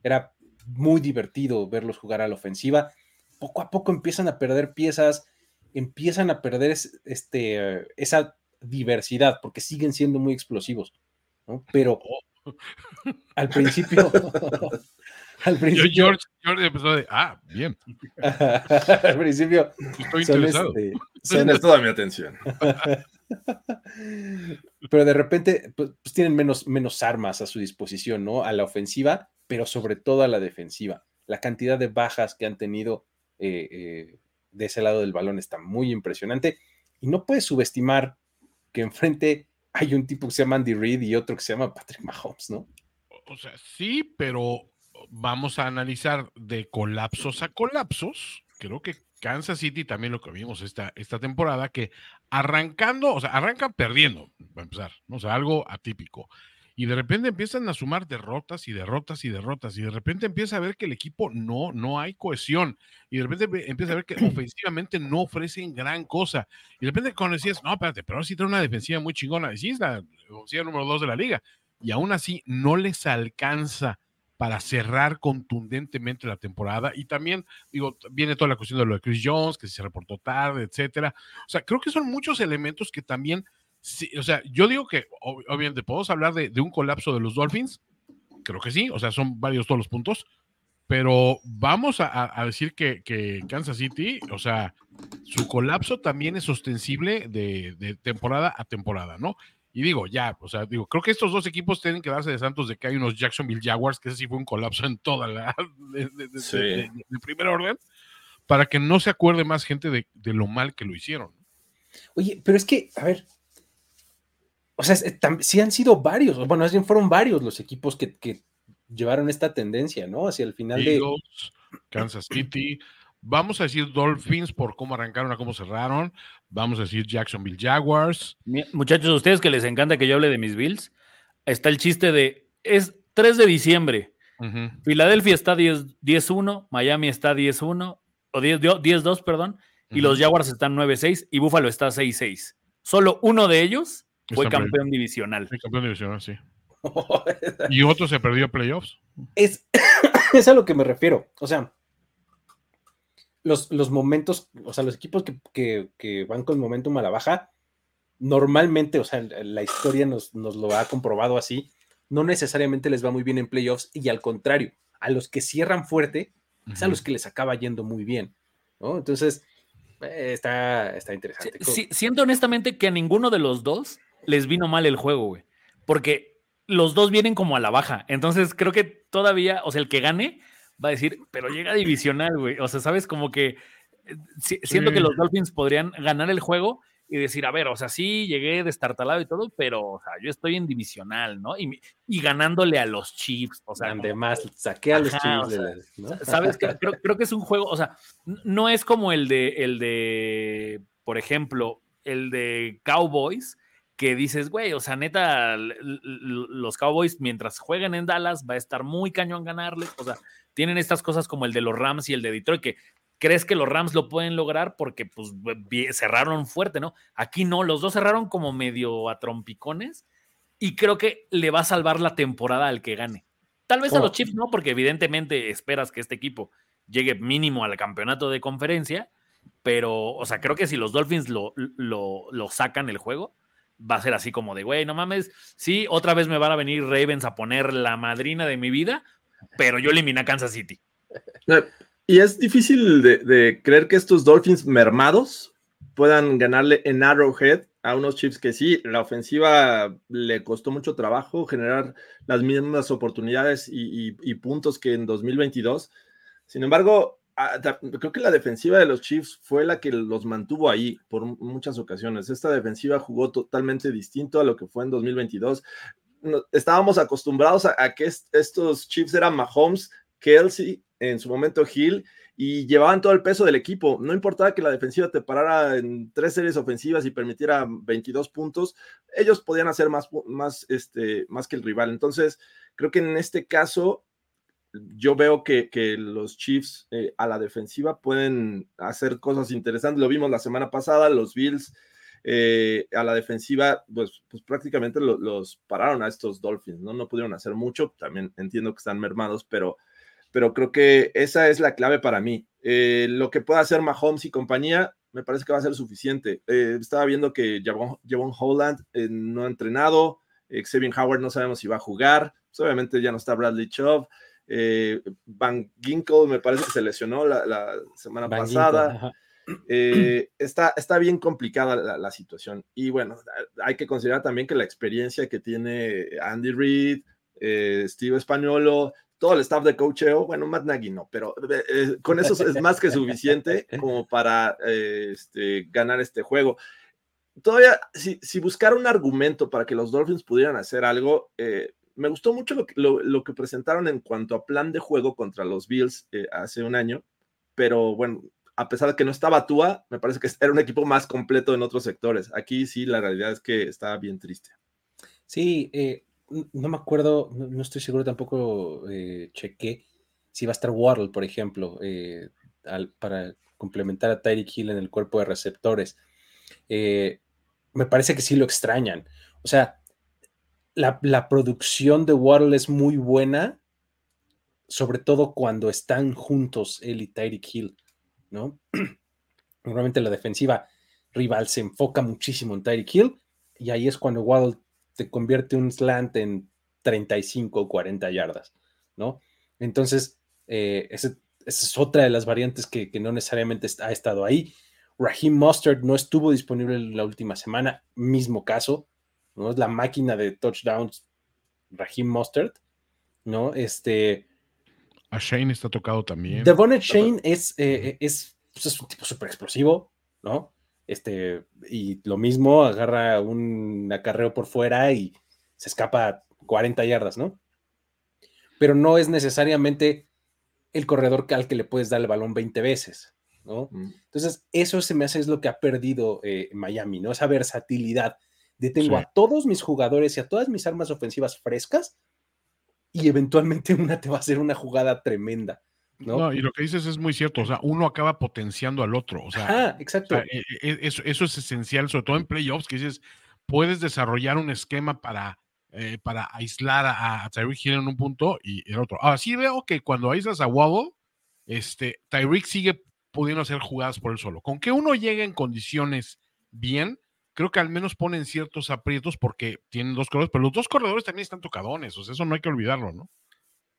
Era muy divertido verlos jugar a la ofensiva. Poco a poco empiezan a perder piezas, empiezan a perder es- este, esa diversidad, porque siguen siendo muy explosivos, ¿no? Pero al principio, al Yo, principio, George, George empezó de, ah, bien, al principio estoy interesado. este, Tienes toda mi atención. pero de repente pues, pues, tienen menos, menos armas a su disposición, ¿no? A la ofensiva, pero sobre todo a la defensiva. La cantidad de bajas que han tenido eh, eh, de ese lado del balón está muy impresionante y no puedes subestimar que enfrente hay un tipo que se llama Andy Reid y otro que se llama Patrick Mahomes, ¿no? O sea, sí, pero vamos a analizar de colapsos a colapsos. Creo que Kansas City también lo que vimos esta, esta temporada, que arrancando, o sea, arrancan perdiendo, para empezar, ¿no? o sea, algo atípico. Y de repente empiezan a sumar derrotas y derrotas y derrotas. Y de repente empieza a ver que el equipo no, no hay cohesión. Y de repente empieza a ver que ofensivamente no ofrecen gran cosa. Y de repente cuando decías, no, espérate, pero ahora sí trae una defensiva muy chingona. Es la ofensiva número dos de la liga y aún así no les alcanza para cerrar contundentemente la temporada. Y también, digo, viene toda la cuestión de lo de Chris Jones, que se reportó tarde, etcétera. O sea, creo que son muchos elementos que también, sí, o sea, yo digo que ob- obviamente podemos hablar de, de un colapso de los Dolphins, creo que sí, o sea, son varios todos los puntos, pero vamos a, decir que, que Kansas City, o sea, su colapso también es ostensible de, de temporada a temporada, ¿no? Y digo, ya, o sea, digo, creo que estos dos equipos tienen que darse de santos de que hay unos Jacksonville Jaguars, que ese sí fue un colapso en toda la, de, de- de- Sí. de- de- de primer orden, para que no se acuerde más gente de, de lo mal que lo hicieron. Oye, pero es que, a ver, o sea, es- tam- sí han sido varios, o bueno, más bien fueron varios los equipos que, que llevaron esta tendencia, ¿no? Hacia el final de... Eagles, Kansas City, vamos a decir Dolphins por cómo arrancaron a cómo cerraron, vamos a decir Jacksonville Jaguars, Muchachos, a ustedes que les encanta que yo hable de mis Bills, está el chiste de, es 3 de diciembre, ujú, Filadelfia está 10 10-1, Miami está 10-1, o 10 10-2, perdón, y los ujú. Jaguars están 9-6 y Buffalo está 6-6. Solo uno de ellos fue campeón divisional. Sí, campeón divisional, sí. Y otro se perdió playoffs. es, es a lo que me refiero. O sea, los, los momentos, o sea, los equipos que, que- que van con momentum a la baja, normalmente, o sea, la historia nos, nos lo ha comprobado así, no necesariamente les va muy bien en playoffs y al contrario, a los que cierran fuerte, es a los que les acaba yendo muy bien, ¿no? Entonces, eh, está, está interesante. Sí, siento honestamente que a ninguno de los dos les vino mal el juego, güey. Porque los dos vienen como a la baja. Entonces creo que todavía, o sea, el que gane va a decir, pero llega divisional, güey. O sea, sabes, como que eh, si- siento que los Dolphins podrían ganar el juego y decir, a ver, o sea, sí llegué destartalado y todo, pero, o sea, yo estoy en divisional, ¿no? Y, y ganándole a los Chiefs, o sea. Además, saqué a los Ajá, o Chiefs. ¿no? ¿Sabes? Creo, creo- creo que es un juego, o sea, no es como el de, el de, por ejemplo, el de Cowboys, que dices, güey, o sea, neta, los Cowboys mientras jueguen en Dallas va a estar muy cañón ganarles, o sea, tienen estas cosas como el de los Rams y el de Detroit, que crees que los Rams lo pueden lograr porque pues cerraron fuerte, ¿no? Aquí no, los dos cerraron como medio a trompicones y creo que le va a salvar la temporada al que gane. Tal vez a Oh. los Chiefs no, porque evidentemente esperas que este equipo llegue mínimo al campeonato de conferencia, pero, o sea, creo que si los Dolphins lo, lo, lo sacan el juego, va a ser así como de, güey, no mames, sí, otra vez me van a venir Ravens a poner la madrina de mi vida, pero yo eliminé a Kansas City. Y es difícil de, creer que estos Dolphins mermados puedan ganarle en Arrowhead a unos Chiefs que sí, la ofensiva le costó mucho trabajo generar las mismas oportunidades y, puntos que en 2022. Sin embargo, creo que la defensiva de los Chiefs fue la que los mantuvo ahí por muchas ocasiones. Esta defensiva jugó totalmente distinto a lo que fue en 2022. No- estábamos acostumbrados a, que est- estos Chiefs eran Mahomes, Kelsey, en su momento Hill, y llevaban todo el peso del equipo. No importaba que la defensiva te parara en tres series ofensivas y permitiera 22 puntos, ellos podían hacer más, más, este, más que el rival. Entonces, creo que en este caso, yo veo que, que los Chiefs eh, a la defensiva pueden hacer cosas interesantes. Lo vimos la semana pasada, los Bills eh, a la defensiva, pues, pues prácticamente lo- los pararon a estos Dolphins, ¿no? No pudieron hacer mucho, también entiendo que están mermados, pero, pero creo que esa es la clave para mí. Eh, lo que pueda hacer Mahomes y compañía, me parece que va a ser suficiente. Eh, estaba viendo que Javon, Holland eh, no ha entrenado, eh, Xavier Howard no sabemos si va a jugar, pues, obviamente ya no está Bradley Chubb, eh, Van Ginkle me parece que se lesionó la, la semana Van pasada. Eh, está, está bien complicada la, la situación. Y bueno, hay que considerar también que la experiencia que tiene Andy Reid, eh, Steve Españolo, todo el staff de coacheo, bueno, Matt Nagy no, pero eh, con eso es más que suficiente como para este, ganar este juego. Todavía, si, si buscara un argumento para que los Dolphins pudieran hacer algo, eh, me gustó mucho lo lo, lo que presentaron en cuanto a plan de juego contra los Bills eh, hace un año, pero bueno, a pesar de que no estaba Tua, me parece que era un equipo más completo en otros sectores. Aquí sí, la realidad es que estaba bien triste. Sí, eh, no me acuerdo, no, no estoy seguro tampoco, eh, chequé si va a estar Waddle, por ejemplo, eh, al- para complementar a Tyreek Hill en el cuerpo de receptores. Eh, me parece que sí lo extrañan. O sea, la, la producción de Waddle es muy buena, sobre todo cuando están juntos él y Tyreek Hill, ¿no? Normalmente la defensiva rival se enfoca muchísimo en Tyreek Hill y ahí es cuando Waddle te convierte un slant en 35 o 40 yardas, ¿no? Entonces, eh, esa es otra de las variantes que, que no necesariamente ha estado ahí. Raheem Mustard no estuvo disponible la última semana, mismo caso, ¿no? Es la máquina de touchdowns Raheem Mustard, ¿no? Este, A Shane está tocado también. Devon Shane es, eh, es, pues, es un tipo súper explosivo, ¿no? Este, y lo mismo, agarra un acarreo por fuera y se escapa 40 yardas, ¿no? Pero no es necesariamente el corredor al que le puedes dar el balón 20 veces, ¿no? Mm. Entonces, eso se me hace es lo que ha perdido eh, Miami, ¿no? Esa versatilidad de tengo Sí. a todos mis jugadores y a todas mis armas ofensivas frescas y eventualmente una te va a hacer una jugada tremenda, ¿no? No, y lo que dices es muy cierto. O sea, uno acaba potenciando al otro. O sea, o exacto. sea, e- e- eso, eso es esencial, sobre todo en playoffs, que dices, puedes desarrollar un esquema para, eh, para aislar a, a Tyreek Hill en un punto y el otro. Ahora sí veo que cuando aíslas a Waddle, este, Tyreek sigue pudiendo hacer jugadas por él solo. Con que uno llegue en condiciones bien, creo que al menos ponen ciertos aprietos porque tienen dos corredores, pero los dos corredores también están tocadones, o sea, eso no hay que olvidarlo, ¿no?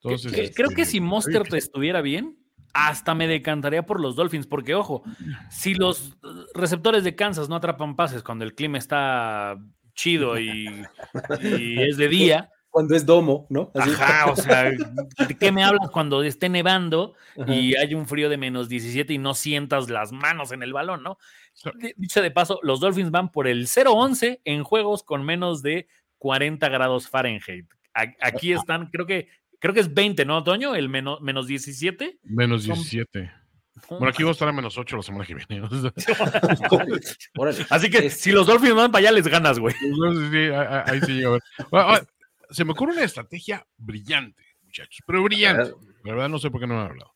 Entonces, creo que este, si Mostert estuviera bien, hasta me decantaría por los Dolphins, porque ojo, si los eh, receptores de Kansas no atrapan pases cuando el clima está chido y, y es de día, cuando es domo, ¿no? Así. Ajá, o sea, ¿de qué me hablas cuando esté nevando Ajá. y hay un frío de menos 17 y no sientas las manos en el balón, ¿no? Dicho de paso, los Dolphins van por el 0-11 en juegos con menos de 40 grados Fahrenheit. Aquí están, creo que creo que es 20, ¿no, Toño? El menos, menos 17. Menos Son- 17. Bueno, aquí va a estar a menos 8 la semana que viene. Así que Es- si los Dolphins van para allá, les ganas, güey. Sí, ahí sí llega. Bueno, se me ocurre una estrategia brillante, muchachos, pero brillante. La verdad no sé por qué no me han hablado.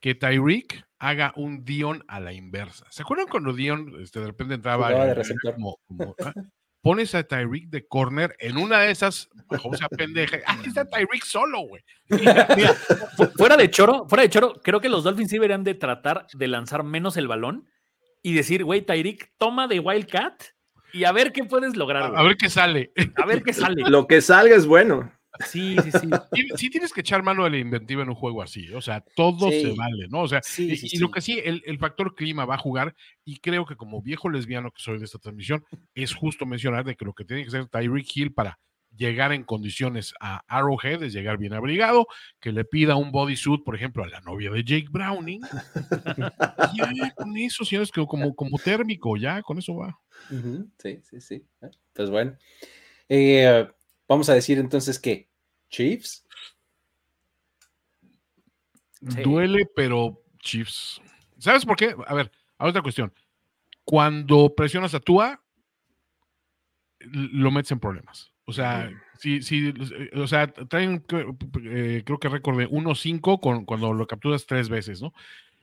Que Tyreek haga un Dion a la inversa. ¿Se acuerdan cuando Dion este, de repente entraba de receptor. como- como, ah? pones a Tyreek de corner en una de esas, bajo esa pendeja. Ah, está Tyreek solo, güey. Fuera de choro, fuera de choro, creo que los Dolphins sí deberían de tratar de lanzar menos el balón y decir, güey, Tyreek, toma de Wildcat y a ver qué puedes lograr, A, ver qué sale. A ver qué sale. Lo que salga es bueno. Sí, sí, sí. Sí, sí tienes que echar mano de la inventiva en un juego así. O sea, todo Sí. se vale, ¿no? O sea, Sí, y, sí, y lo que sí, el, el factor clima va a jugar, y creo que como viejo lesbiano que soy de esta transmisión, es justo mencionar de que lo que tiene que hacer Tyreek Hill para llegar en condiciones a Arrowhead es llegar bien abrigado, que le pida un bodysuit, por ejemplo, a la novia de Jake Browning. Y ya, con eso, señores, que como, como térmico, ya, con eso va. Sí, sí, sí. Ah, Pues bueno. Eh, vamos a decir entonces que Chiefs. Sí. Duele, pero Chiefs. ¿Sabes por qué? A ver, a otra cuestión. Cuando presionas a Tua, lo metes en problemas. O sea, si, si, eh, o sea, traen, eh, creo que récord de 1-5 con, cuando lo capturas tres veces, ¿no?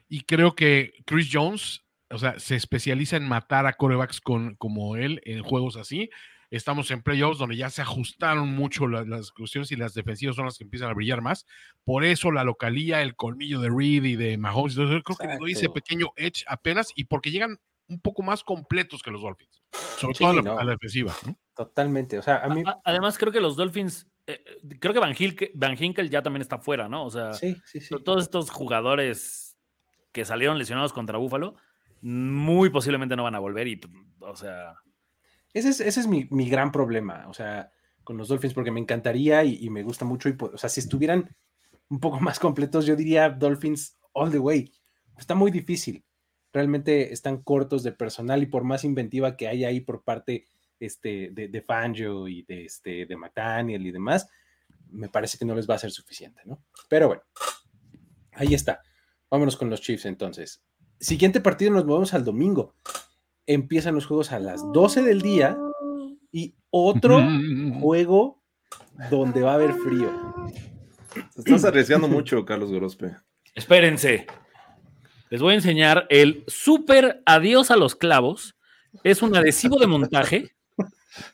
Y creo que Chris Jones, o sea, se especializa en matar a corebacks con, como él en juegos así. Estamos en playoffs donde ya se ajustaron mucho la- las cuestiones y las defensivas son las que empiezan a brillar más. Por eso la localía, el colmillo de Reed y de Mahomes, entonces, creo que le doy ese pequeño edge apenas y porque llegan un poco más completos que los Dolphins, sobre Sí, todo a la, no. a la defensiva. ¿no? Totalmente. O sea, a mí. Además, creo que los Dolphins, eh, eh, creo que Van, Hilke- Van Hinkel ya también está fuera, ¿no? O sea, Sí, sí, sí. to- todos estos jugadores que salieron lesionados contra Búfalo, muy posiblemente no van a volver y, o sea, Ese es, ese es mi, mi gran problema, o sea, con los Dolphins, porque me encantaría y, y me gusta mucho. Y, o sea, si estuvieran un poco más completos, yo diría Dolphins all the way. Está muy difícil. Realmente están cortos de personal y por más inventiva que haya ahí por parte este, de, de Fangio y de, este, de McDaniel y demás, me parece que no les va a ser suficiente, ¿no? Pero bueno, ahí está. Vámonos con los Chiefs entonces. Siguiente partido nos movemos al domingo. Empiezan los juegos a las 12 del día y otro juego donde va a haber frío. Te estás arriesgando mucho, Carlos Gorospe. espérense. Les voy a enseñar el super adiós a los clavos. Es un adhesivo de montaje.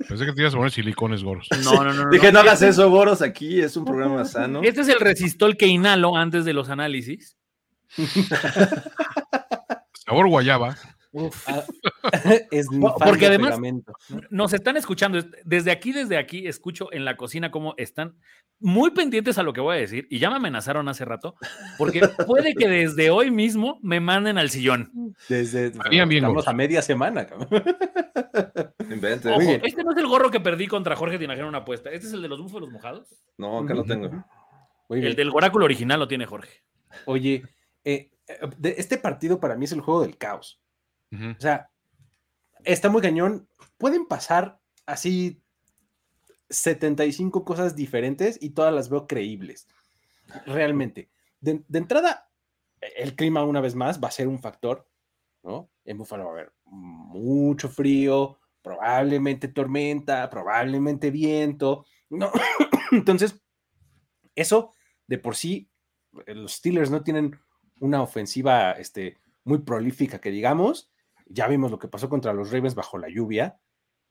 Pensé que te ibas a poner silicones goros. No, no, no. no, Dije, no hagas Este- eso, Boros, aquí es un programa sano. Este es el resistol que inhalo antes de los análisis. Sabor guayaba. Ah, es porque porque además-. Nos están escuchando. Desde aquí, desde aquí, escucho en la cocina cómo están muy pendientes a lo que voy a decir. Y ya me amenazaron hace rato, porque puede que desde hoy mismo me manden al sillón. Desde bien, estamos a media semana. cabrón. Invente. Ojo, bien. este no es el gorro que perdí contra Jorge Tinajero en una apuesta. Este es el de los búfalos mojados. No, acá lo tengo. Muy El bien. del oráculo original lo tiene Jorge. Oye, eh, eh, de- este partido para mí es el juego del caos. O sea, está muy cañón. Pueden pasar así 75 cosas diferentes y todas las veo creíbles. Realmente. De, de entrada, el clima una vez más va a ser un factor, ¿no? En Buffalo va a haber mucho frío, probablemente tormenta, probablemente viento, ¿no? Entonces, eso de por sí, eh, los Steelers no tienen una ofensiva este, muy prolífica que digamos. Ya vimos lo que pasó contra los Ravens bajo la lluvia,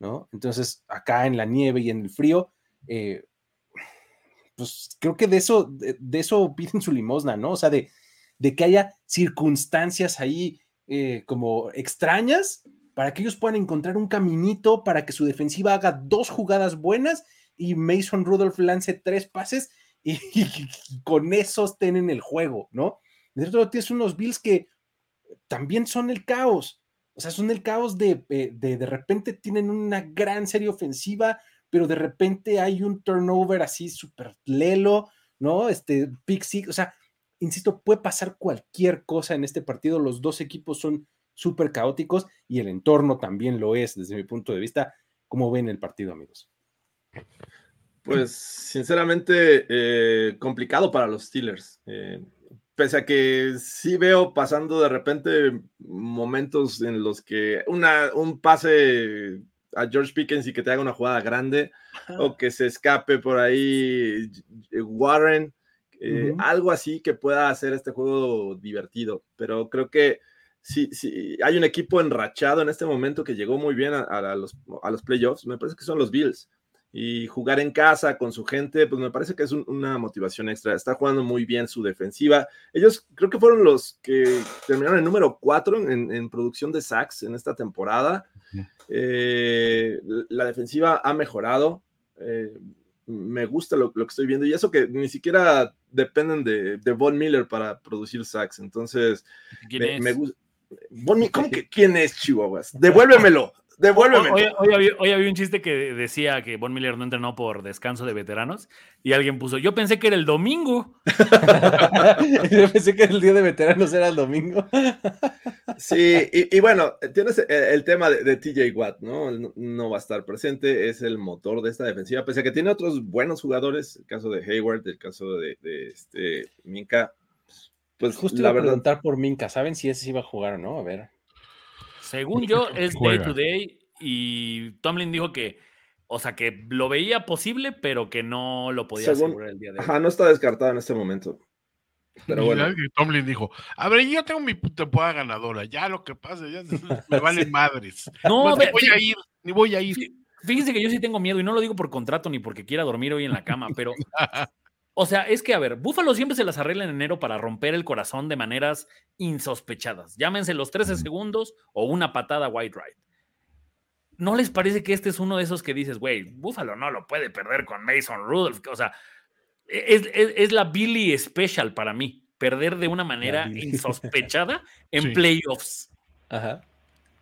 ¿no? Entonces, acá en la nieve y en el frío, eh, pues creo que de eso, de, eso piden su limosna, ¿no? O sea, de, de que haya circunstancias ahí eh, como extrañas para que ellos puedan encontrar un caminito para que su defensiva haga dos jugadas buenas y Mason Rudolph lance tres pases y, y con eso estén en el juego, ¿no? De otro lado tienes unos Bills que también son el caos. O sea, son el caos de, eh, de, de repente tienen una gran serie ofensiva, pero de repente hay un turnover así súper lelo, ¿no? Este, pick o sea, insisto, puede pasar cualquier cosa en este partido. Los dos equipos son súper caóticos y el entorno también lo es desde mi punto de vista. ¿Cómo ven el partido, amigos? Pues sinceramente eh, complicado para los Steelers. Eh, pese a que sí veo pasando de repente momentos en los que una, un pase a George Pickens y que te haga una jugada grande o que se escape por ahí Warren, eh, algo así que pueda hacer este juego divertido. Pero creo que si, si hay un equipo enrachado en este momento que llegó muy bien a, los, a los playoffs, me parece que son los Bills y jugar en casa con su gente, pues me parece que es una motivación extra. Está jugando muy bien su defensiva. Ellos creo que fueron los que terminaron en número 4 en, producción de sacks en esta temporada. Eh, la defensiva ha mejorado. Eh, me gusta lo, que estoy viendo y eso que ni siquiera dependen de, de Von Miller para producir sacks. Entonces, me, gusta. ¿Cómo que quién es Chihuahuas? Devuélvemelo. Devuélveme. Hoy, hoy, había, un chiste que decía que Von Miller no entrenó por descanso de veteranos y alguien puso, yo pensé que era el domingo. yo pensé que el día de veteranos era el domingo. sí, y, bueno, tienes el, tema de, TJ Watt, ¿no? ¿no? va a estar presente, es el motor de esta defensiva, pese a que tiene otros buenos jugadores, el caso de Hayward, el caso de, este Minka. Pues justo la verdad. preguntar por Minka, ¿saben si ese iba a jugar o no? A ver. Según yo, es day to day y Tomlin dijo que, o sea, que lo veía posible, pero que no lo podía asegurar el día de hoy. Ajá, no está descartado en este momento. Pero bueno. Tomlin dijo, a ver, yo tengo mi temporada ganadora, ya lo que pase, ya me valen madres. No, ni voy a ir, ni voy a ir. Fíjense que yo sí tengo miedo y no lo digo por contrato ni porque quiera dormir hoy en la cama, pero O sea, es que, a ver, Búfalo siempre se las arregla en enero para romper el corazón de maneras insospechadas. Llámense los 13 segundos o una patada white right. ¿No les parece que este es uno de esos que dices, güey, Búfalo no lo puede perder con Mason Rudolph? O sea, es, la Billy Special para mí, perder de una manera insospechada en playoffs. Ajá.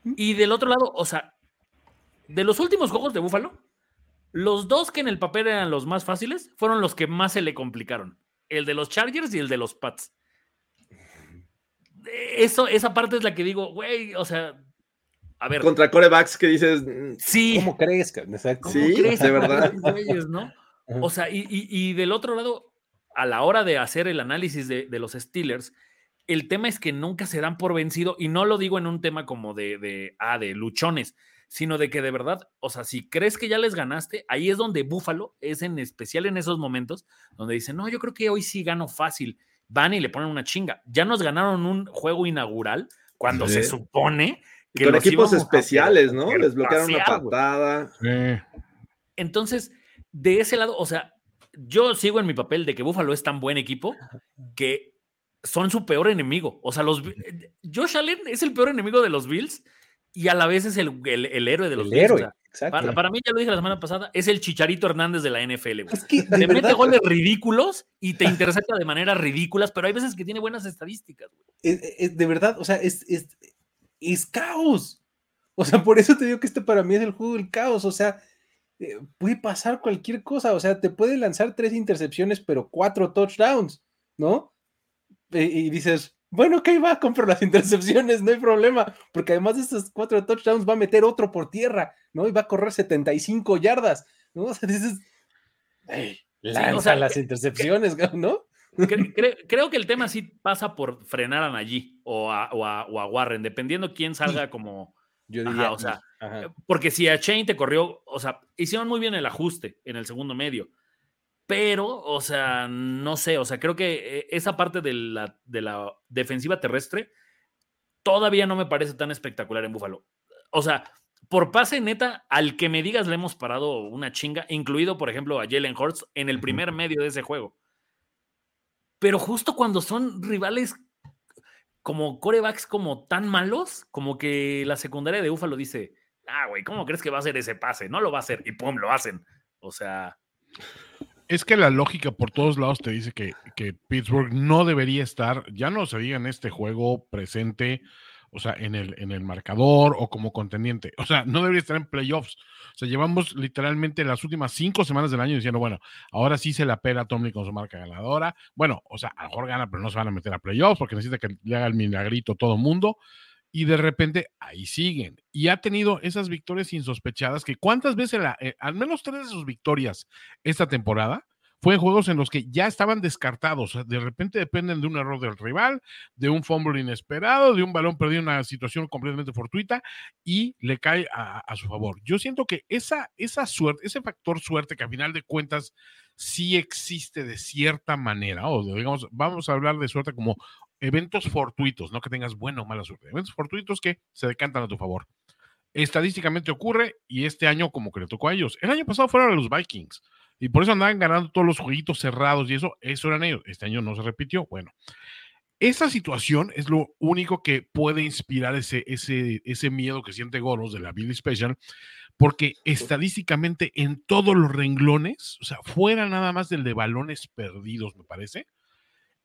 Y del otro lado, o sea, de los últimos juegos de Búfalo, los dos que en el papel eran los más fáciles fueron los que más se le complicaron. El de los Chargers y el de los Pats. Eso, esa parte es la que digo, güey, o sea, a ver. Contra corebacks que dices. Mm, sí. ¿Cómo crees? sí, de verdad. O sea, y, del otro lado, a la hora de hacer el análisis de, los Steelers, el tema es que nunca se dan por vencido, y no lo digo en un tema como de, de, ah, de luchones, sino de que de verdad, o sea, si crees que ya les ganaste, ahí es donde Búfalo es en especial en esos momentos donde dicen, no, yo creo que hoy sí gano fácil. Van y le ponen una chinga. Ya nos ganaron un juego inaugural cuando se supone que con equipos especiales, ¿no? Les bloquearon una patada. Entonces, de ese lado, o sea, yo sigo en mi papel de que Búfalo es tan buen equipo que son su peor enemigo. O sea, los Josh Allen es el peor enemigo de los Bills y a la vez es el, el, héroe de los el héroe, exacto. Para, mí, ya lo dije la semana pasada, es el Chicharito Hernández de la NFL. Güey. Es que, te mete goles ridículos y te intercepta de maneras ridículas, pero hay veces que tiene buenas estadísticas. Es, de verdad, o sea, es, es, caos. O sea, por eso te digo que este para mí es el juego del caos. O sea, eh, puede pasar cualquier cosa. O sea, te puede lanzar tres intercepciones, pero cuatro touchdowns, ¿no? y dices, bueno, ok, va, compro las intercepciones, no hay problema, porque además de estos cuatro touchdowns va a meter otro por tierra, ¿no? Y va a correr 75 yardas, ¿no? O sea, dices, lanza las intercepciones, ¿no? Creo, que el tema sí pasa por frenar a Najee o a, o Warren, dependiendo quién salga como... Yo diría, o sea, porque si a Chain te corrió, o sea, hicieron muy bien el ajuste en el segundo medio pero, o sea, no sé, o sea, creo que eh, esa parte de la, de la defensiva terrestre todavía no me parece tan espectacular en Búfalo. O sea, por pase neta, al que me digas le hemos parado una chinga, incluido, por ejemplo, a Jalen Hurts en el primer medio de ese juego. Pero justo cuando son rivales como corebacks como tan malos, como que la secundaria de Búfalo dice, ah, güey, ¿cómo crees que va a hacer ese pase? No lo va a hacer y pum, lo hacen. O sea, es que la lógica por todos lados te dice que, Pittsburgh no debería estar, ya no se diga en este juego presente, o sea, en el, en el marcador o como contendiente. O sea, no debería estar en playoffs. O sea, llevamos literalmente las últimas cinco semanas del año diciendo, bueno, ahora sí se la pela a con su marca ganadora. Bueno, o sea, a lo mejor gana, pero no se van a meter a playoffs porque necesita que le haga el milagrito todo mundo. Y de repente ahí siguen. Y ha tenido esas victorias insospechadas que cuántas veces, eh, al menos tres de sus victorias esta temporada, fue juegos en los que ya estaban descartados. De repente dependen de un error del rival, de un fumble inesperado, de un balón perdido en una situación completamente fortuita y le cae a, su favor. Yo siento que esa, esa suerte, ese factor suerte que a final de cuentas sí existe de cierta manera, o digamos, vamos a hablar de suerte como eventos fortuitos, no que tengas buena o mala suerte, eventos fortuitos que se decantan a tu favor. Estadísticamente ocurre y este año como que le tocó a ellos. El año pasado fueron a los Vikings. Y por eso andaban ganando todos los jueguitos cerrados y eso, eso eran ellos. Este año no se repitió. Bueno, esa situación es lo único que puede inspirar ese, ese, ese miedo que siente Goros de la Billy Special, porque estadísticamente en todos los renglones, o sea, fuera nada más del de balones perdidos, me parece,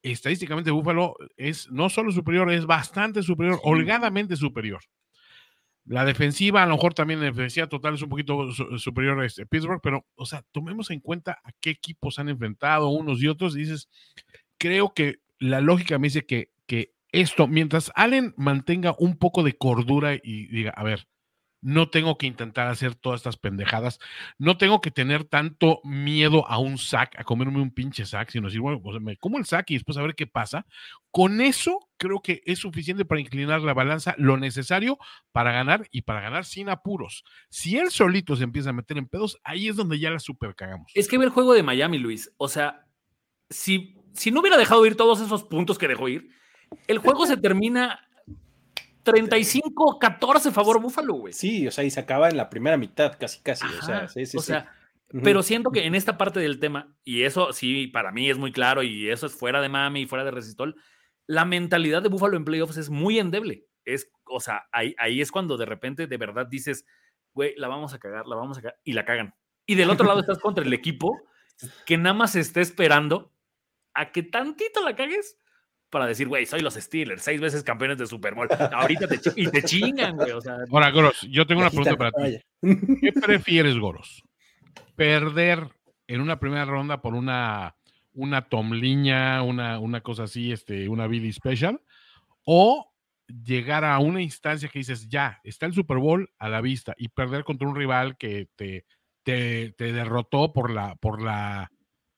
estadísticamente Búfalo es no solo superior, es bastante superior, holgadamente superior. La defensiva, a lo mejor también la defensiva total es un poquito superior a este Pittsburgh, pero, o sea, tomemos en cuenta a qué equipos han enfrentado unos y otros. Y dices, creo que la lógica me dice que, que esto, mientras Allen mantenga un poco de cordura y diga, a ver, no tengo que intentar hacer todas estas pendejadas, no tengo que tener tanto miedo a un sack, a comerme un pinche sack, sino decir, bueno, pues me como el sack y después a ver qué pasa. Con eso creo que es suficiente para inclinar la balanza lo necesario para ganar y para ganar sin apuros. Si él solito se empieza a meter en pedos, ahí es donde ya la super cagamos. Es que ve el juego de Miami, Luis. O sea, si, si no hubiera dejado ir todos esos puntos que dejó ir, el juego se termina 35-14 favor Búfalo, güey. Sí, o sea, y se acaba en la primera mitad, casi, casi. o sea, sí, sí, o sea pero siento que en esta parte del tema, y eso sí, para mí es muy claro, y eso es fuera de mami y fuera de resistol, la mentalidad de Búfalo en playoffs es muy endeble. Es, o sea, ahí, ahí es cuando de repente de verdad dices, güey, la vamos a cagar, la vamos a cagar, y la cagan. Y del otro lado estás contra el equipo que nada más está esperando a que tantito la cagues para decir, güey, soy los Steelers, seis veces campeones de Super Bowl. Ahorita te, y te chingan, güey. O sea, Ahora, Goros, yo tengo una pregunta para ti. ¿Qué prefieres, Goros? ¿Perder en una primera ronda por una, una tomliña, una, una cosa así, este, una Billy Special? ¿O llegar a una instancia que dices, ya, está el Super Bowl a la vista y perder contra un rival que te, te, te derrotó por la, por la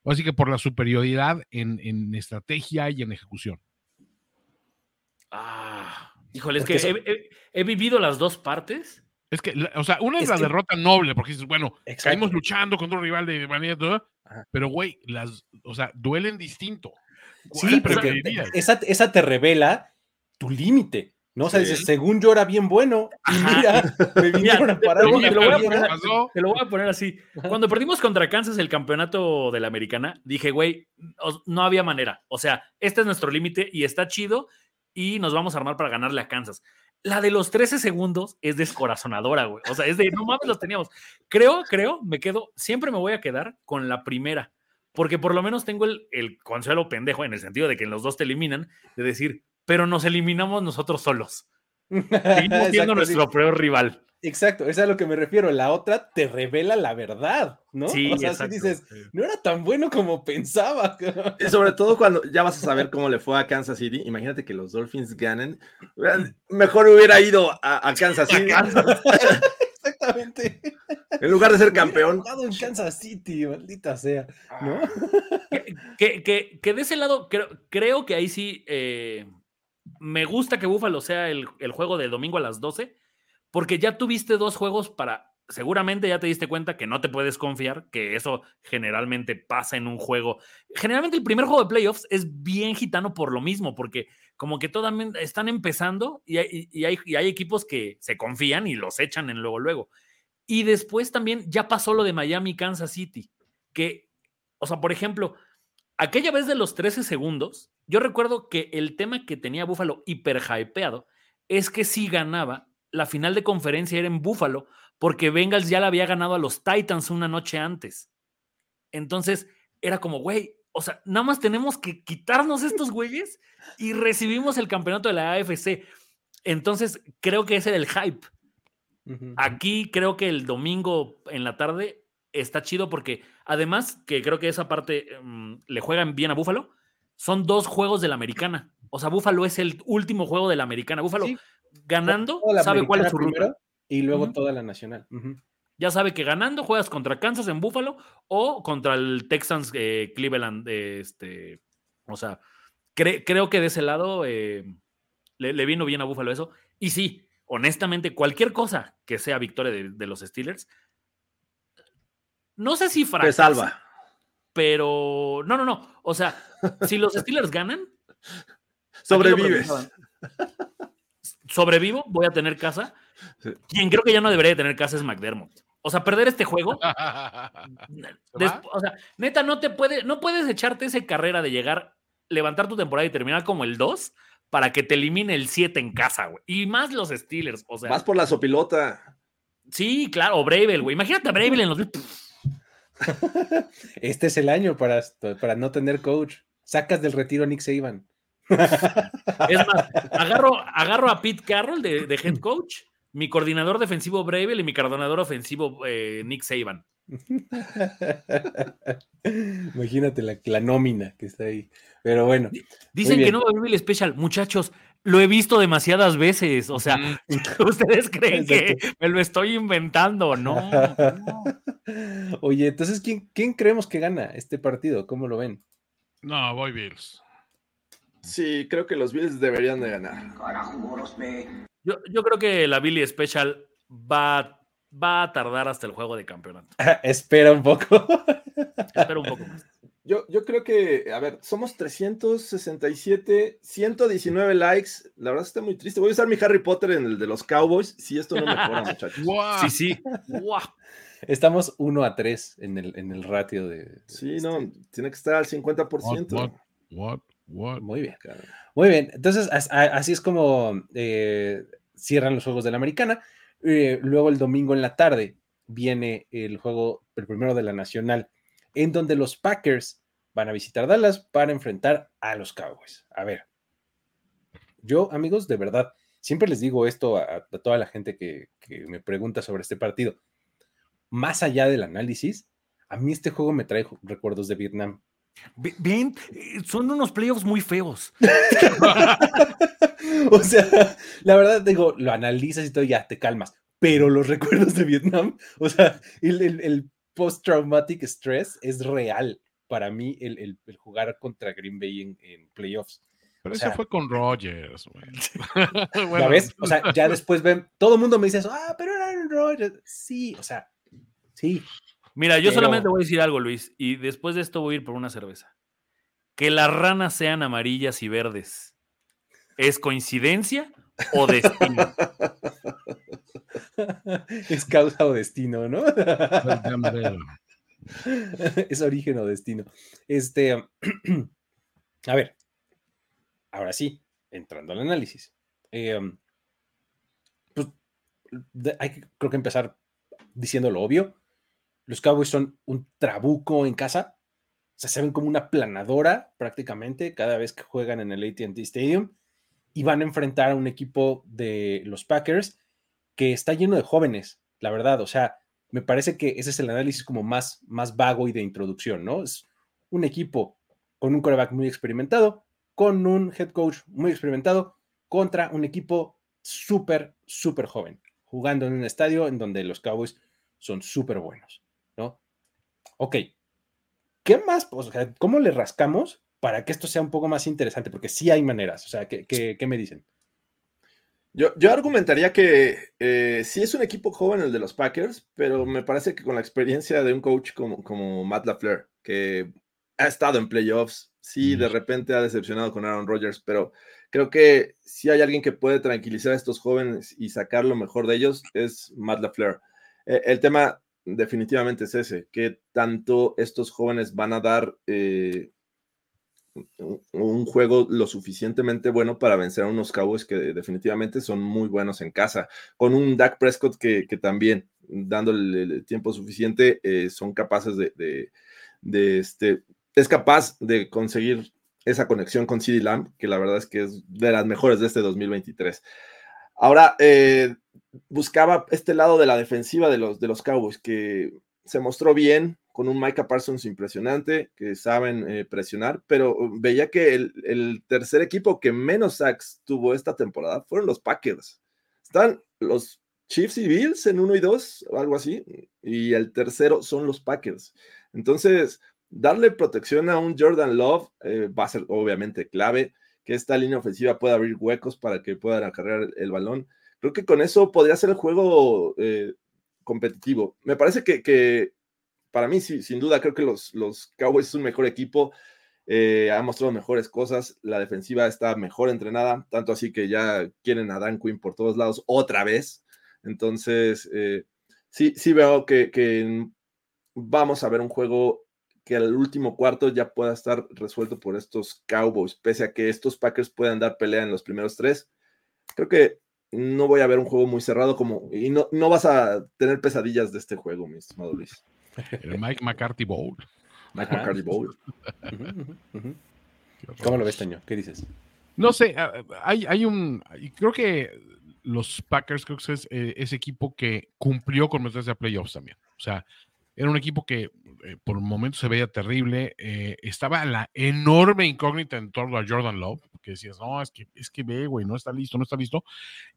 Así que por la superioridad en, estrategia y en ejecución. Ah, híjole, es, que he, vivido las dos partes. Es que, o sea, una es, la derrota noble, porque dices, bueno, caímos luchando contra un rival de manera toda, pero güey, las, o sea, duelen distinto. Sí, pero esa, esa te revela tu límite. No, o sea, según yo era bien bueno. Y mira, me vinieron a parar. Te, lo voy a poner, te lo voy a poner así. Cuando perdimos contra Kansas el campeonato de la americana, dije, güey, no había manera. O sea, este es nuestro límite y está chido y nos vamos a armar para ganarle a Kansas. La de los 13 segundos es descorazonadora, güey. O sea, es de, no mames, los teníamos. Creo, creo, me quedo, siempre me voy a quedar con la primera. Porque por lo menos tengo el, el consuelo pendejo en el sentido de que en los dos te eliminan, de decir, pero nos eliminamos nosotros solos. Seguimos siendo nuestro peor rival. Exacto, es a lo que me refiero. La otra te revela la verdad, ¿no? Sí, o sea, si dices, no era tan bueno como pensaba. Y sobre todo cuando ya vas a saber cómo le fue a Kansas City. Imagínate que los Dolphins ganen. Mejor hubiera ido a, Kansas City. Exactamente. En lugar de ser campeón. en Kansas City, maldita sea. ¿no? que, que, de ese lado, creo, creo que ahí sí. Eh, me gusta que Búfalo sea el, juego de domingo a las 12, porque ya tuviste dos juegos para. Seguramente ya te diste cuenta que no te puedes confiar, que eso generalmente pasa en un juego. Generalmente el primer juego de playoffs es bien gitano por lo mismo, porque como que todavía están empezando y hay, y hay, y hay equipos que se confían y los echan en luego, luego. Y después también ya pasó lo de Miami, Kansas City, que, o sea, por ejemplo, aquella vez de los 13 segundos, yo recuerdo que el tema que tenía Búfalo hiper hypeado es que si ganaba, la final de conferencia era en Búfalo, porque Bengals ya la había ganado a los Titans una noche antes. Entonces, era como, güey, o sea, nada más tenemos que quitarnos estos güeyes y recibimos el campeonato de la AFC. Entonces, creo que ese era el hype. Aquí creo que el domingo en la tarde está chido porque además que creo que esa parte mm, le juegan bien a Búfalo, son dos juegos de la americana. O sea, Búfalo es el último juego de la americana. Búfalo Sí. ganando sabe cuál es su ruta. primero Y luego toda la nacional. Ya sabe que ganando juegas contra Kansas en Búfalo o contra el Texans eh, Cleveland. eh, este, o sea, cre- creo que de ese lado eh, le, le vino bien a Búfalo eso. Y sí, honestamente, cualquier cosa que sea victoria de, de los Steelers, no sé si Te fracasa, salva. Pero no, no, no. O sea, si los Steelers ganan, Sobrevives. Sobrevivo, voy a tener casa. Sí. Quien creo que ya no debería de tener casa es McDermott. O sea, perder este juego o sea, neta, no te puede, no puedes echarte esa carrera de llegar, levantar tu temporada y terminar como el 2 para que te elimine el 7 en casa, güey. Y más los Steelers. O sea, Vas por la sopilota. sí, claro, o Bravel, güey. Imagínate a Bravel en los. Este es el año para, para no tener coach. Sacas del retiro a Nick Saban. Es más, agarro, agarro a Pete Carroll de, de head coach, mi coordinador defensivo Bravel y mi coordinador ofensivo eh, Nick Saban. Imagínate la, la nómina que está ahí. Pero bueno, Dicen que no va a vivir el special. Muchachos, lo he visto demasiadas veces. O sea, ¿ustedes creen que me lo estoy inventando? No. no. Oye, entonces, ¿quién, ¿quién creemos que gana este partido? ¿Cómo lo ven? No, voy Bills. Sí, creo que los Bills deberían de ganar. Yo, yo creo que la Billy Special va, va a tardar hasta el juego de campeonato. Espera un poco. Espero un poco más. Yo, yo creo que, a ver, somos 367, 119 likes. La verdad está muy triste. Voy a usar mi Harry Potter en el de los Cowboys si esto no mejora, muchachos. Sí, sí. Estamos 1 a 3 en el, en el ratio de. Sí, no, tiene que estar al 50%. What, what, what? Muy bien. Muy bien. Entonces, as- a- así es como eh, cierran los juegos de la americana. Eh, luego, el domingo en la tarde, viene el juego, el primero de la nacional, en donde los Packers van a visitar Dallas para enfrentar a los Cowboys. A ver, yo, amigos, de verdad, siempre les digo esto a, a toda la gente que, que me pregunta sobre este partido. Más allá del análisis, a mí este juego me trae recuerdos de Vietnam. Ven, eh, son unos playoffs muy feos. o sea, la verdad, digo, lo analizas y todo, ya te calmas. Pero los recuerdos de Vietnam, o sea, el, el- el post-traumatic stress es real para mí el, el- el jugar contra Green Bay en, en playoffs. Pero o eso fue con Rogers, güey. ¿Ya Bueno, ves? O sea, ya después ven, todo el mundo me dice eso, ah, pero era Aaron Rodgers. Sí, o sea, sí. Mira, yo Pero- solamente voy a decir algo, Luis, y después de esto voy a ir por una cerveza. Que las ranas sean amarillas y verdes. ¿Es coincidencia o destino? es causa o destino, ¿no? Es origen o destino. Este, a ver, ahora sí, entrando al análisis. Eh, pues, de- hay que, creo que empezar diciendo lo obvio. Los Cowboys son un trabuco en casa. O sea, se ven como una planadora prácticamente cada vez que juegan en el ATT Stadium y van a enfrentar a un equipo de los Packers que está lleno de jóvenes, la verdad. O sea, me parece que ese es el análisis como más, más vago y de introducción, ¿no? Es un equipo con un quarterback muy experimentado, con un head coach muy experimentado, contra un equipo súper, súper joven, jugando en un estadio en donde los Cowboys son súper buenos, ¿no? Ok, ¿qué más? O sea, ¿Cómo le rascamos para que esto sea un poco más interesante? Porque sí hay maneras, o sea, ¿qué, qué, qué me dicen? Yo, yo argumentaría que eh, sí es un equipo joven el de los Packers, pero me parece que con la experiencia de un coach como, como Matt LaFleur, que ha estado en playoffs, sí, de repente ha decepcionado con Aaron Rodgers, pero creo que si hay alguien que puede tranquilizar a estos jóvenes y sacar lo mejor de ellos, es Matt LaFleur. Eh, el tema definitivamente es ese, que tanto estos jóvenes van a dar eh, un- juego lo suficientemente bueno para vencer a unos Cowboys que definitivamente son muy buenos en casa, con un Dak Prescott que, que también, dándole el tiempo suficiente, eh, son capaces de, de- de, este, es capaz de conseguir esa conexión con CD Lamb, que la verdad es que es de las mejores de este 2023. Ahora, eh, buscaba este lado de la defensiva de los, de los Cowboys, que se mostró bien con un Micah Parsons impresionante, que saben eh, presionar, pero veía que el, tercer equipo que menos sacks tuvo esta temporada fueron los Packers. Están los Chiefs y Bills en uno y dos, o algo así, y el tercero son los Packers. Entonces, darle protección a un Jordan Love eh, va a ser obviamente clave, que esta línea ofensiva pueda abrir huecos para que puedan acarrear el, balón. Creo que con eso podría ser el juego eh, competitivo. Me parece que, para mí, sí, sin duda, creo que los, Cowboys es un mejor equipo. Eh, ha mostrado mejores cosas, la defensiva está mejor entrenada, tanto así que ya quieren a Dan Quinn por todos lados otra vez. Entonces, eh, sí, sí veo que, que, vamos a ver un juego que al último cuarto ya pueda estar resuelto por estos Cowboys, pese a que estos Packers puedan dar pelea en los primeros tres. Creo que no voy a ver un juego muy cerrado como y no, no vas a tener pesadillas de este juego, mi estimado Luis. El Mike McCarthy Bowl. Mike McCarthy Bowl. ¿Cómo lo ves, Toño? ¿Qué dices? No sé, hay, hay un. Creo que los Packers, creo que es eh, ese equipo que cumplió con meterse a playoffs también. O sea, era un equipo que eh, por momentos se veía terrible. Eh, estaba la enorme incógnita en torno a Jordan Love, que decías, no, es que, es que ve, güey, no está listo, no está listo.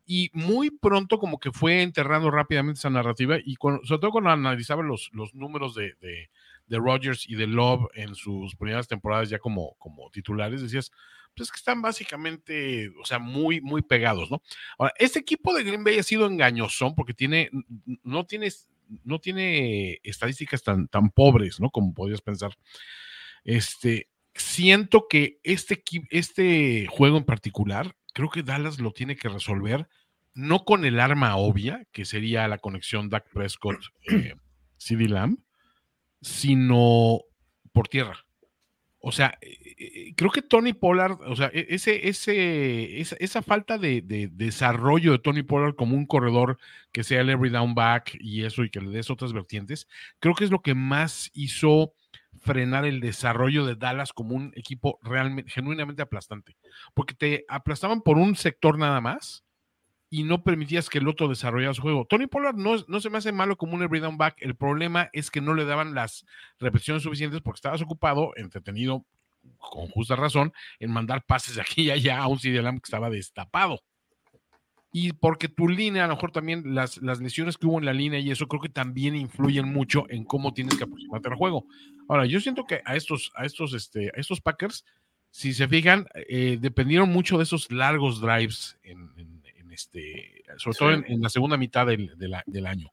Y muy pronto como que fue enterrando rápidamente esa narrativa y sobre todo cuando analizaba los, los números de, de, de Rodgers y de Love en sus primeras temporadas ya como, como titulares, decías, pues que están básicamente, o sea, muy, muy pegados, ¿no? Ahora, este equipo de Green Bay ha sido engañosón porque tiene, no tiene, no tiene estadísticas tan, tan pobres, ¿no? Como podrías pensar. Este, siento que este, este juego en particular, creo que Dallas lo tiene que resolver, no con el arma obvia, que sería la conexión Dak Prescott, eh, Lamb, sino por tierra. O sea, eh, eh, creo que Tony Pollard, o sea, e, ese, ese, esa, esa falta de, de, desarrollo de Tony Pollard como un corredor que sea el every down back y eso y que le des otras vertientes, creo que es lo que más hizo frenar el desarrollo de Dallas como un equipo realmente, genuinamente aplastante, porque te aplastaban por un sector nada más y no permitías que el otro desarrollara su juego. Tony Pollard no, no se me hace malo como un every down back. El problema es que no le daban las repeticiones suficientes porque estabas ocupado, entretenido, con justa razón, en mandar pases de aquí y allá a un CD Lamb que estaba destapado. Y porque tu línea, a lo mejor también las, las lesiones que hubo en la línea y eso creo que también influyen mucho en cómo tienes que aproximarte al juego. Ahora, yo siento que a estos, a estos, este, estos Packers, si se fijan, eh, dependieron mucho de esos largos drives en, en este, sobre todo en, la segunda mitad del, del, año.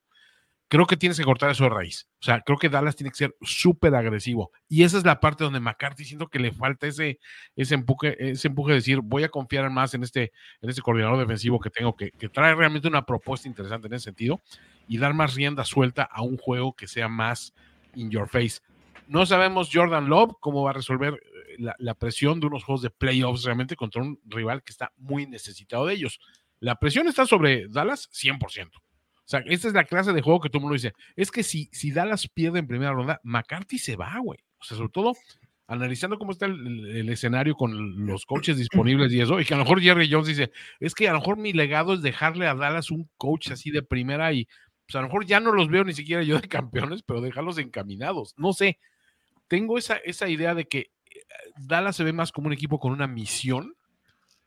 Creo que tienes que cortar eso de raíz. O sea, creo que Dallas tiene que ser súper agresivo. Y esa es la parte donde McCarthy siento que le falta ese, ese, empuje, ese empuje de decir, voy a confiar más en este, en este coordinador defensivo que tengo, que, que trae realmente una propuesta interesante en ese sentido y dar más rienda suelta a un juego que sea más in your face. No sabemos Jordan Love cómo va a resolver eh, la, la, presión de unos juegos de playoffs realmente contra un rival que está muy necesitado de ellos. La presión está sobre Dallas 100%. O sea, esta es la clase de juego que todo el mundo dice. Es que si, si Dallas pierde en primera ronda, McCarthy se va, güey. O sea, sobre todo analizando cómo está el, escenario con los coaches disponibles y eso, y que a lo mejor Jerry Jones dice, es que a lo mejor mi legado es dejarle a Dallas un coach así de primera y pues a lo mejor ya no los veo ni siquiera yo de campeones, pero dejarlos encaminados. No sé, tengo esa, esa idea de que eh, Dallas se ve más como un equipo con una misión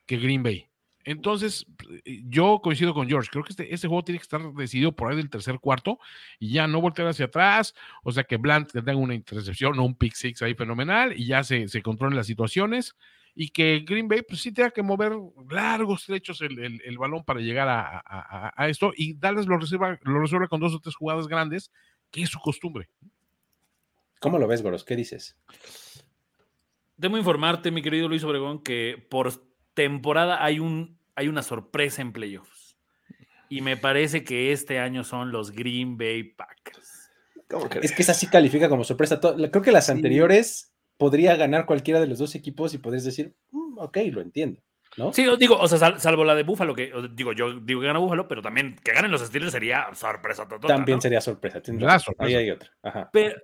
que Green Bay. Entonces, eh, yo coincido con George. Creo que este, este, juego tiene que estar decidido por ahí del tercer cuarto y ya no voltear hacia atrás. O sea, que Blunt tenga una intercepción o un pick six ahí fenomenal y ya se, se controlen las situaciones. Y que Green Bay, pues sí tenga que mover largos trechos el, el, el balón para llegar a, a, a, esto. Y Dallas lo resuelve, lo resuelve con dos o tres jugadas grandes, que es su costumbre. ¿Cómo lo ves, Goros? ¿Qué dices? Debo informarte, mi querido Luis Obregón, que por temporada hay, un, hay una sorpresa en playoffs. Y me parece que este año son los Green Bay Packers. es que esa sí califica como sorpresa. Creo que las sí. anteriores podría ganar cualquiera de los dos equipos y podés decir, mm, ok, lo entiendo. ¿No? Sí, digo, o sea, sal, salvo la de Búfalo, que digo, yo digo que gana Búfalo, pero también que ganen los Steelers sería sorpresa total. También ¿no? sería sorpresa. La sorpresa. Ahí hay otra. Ajá. Pero,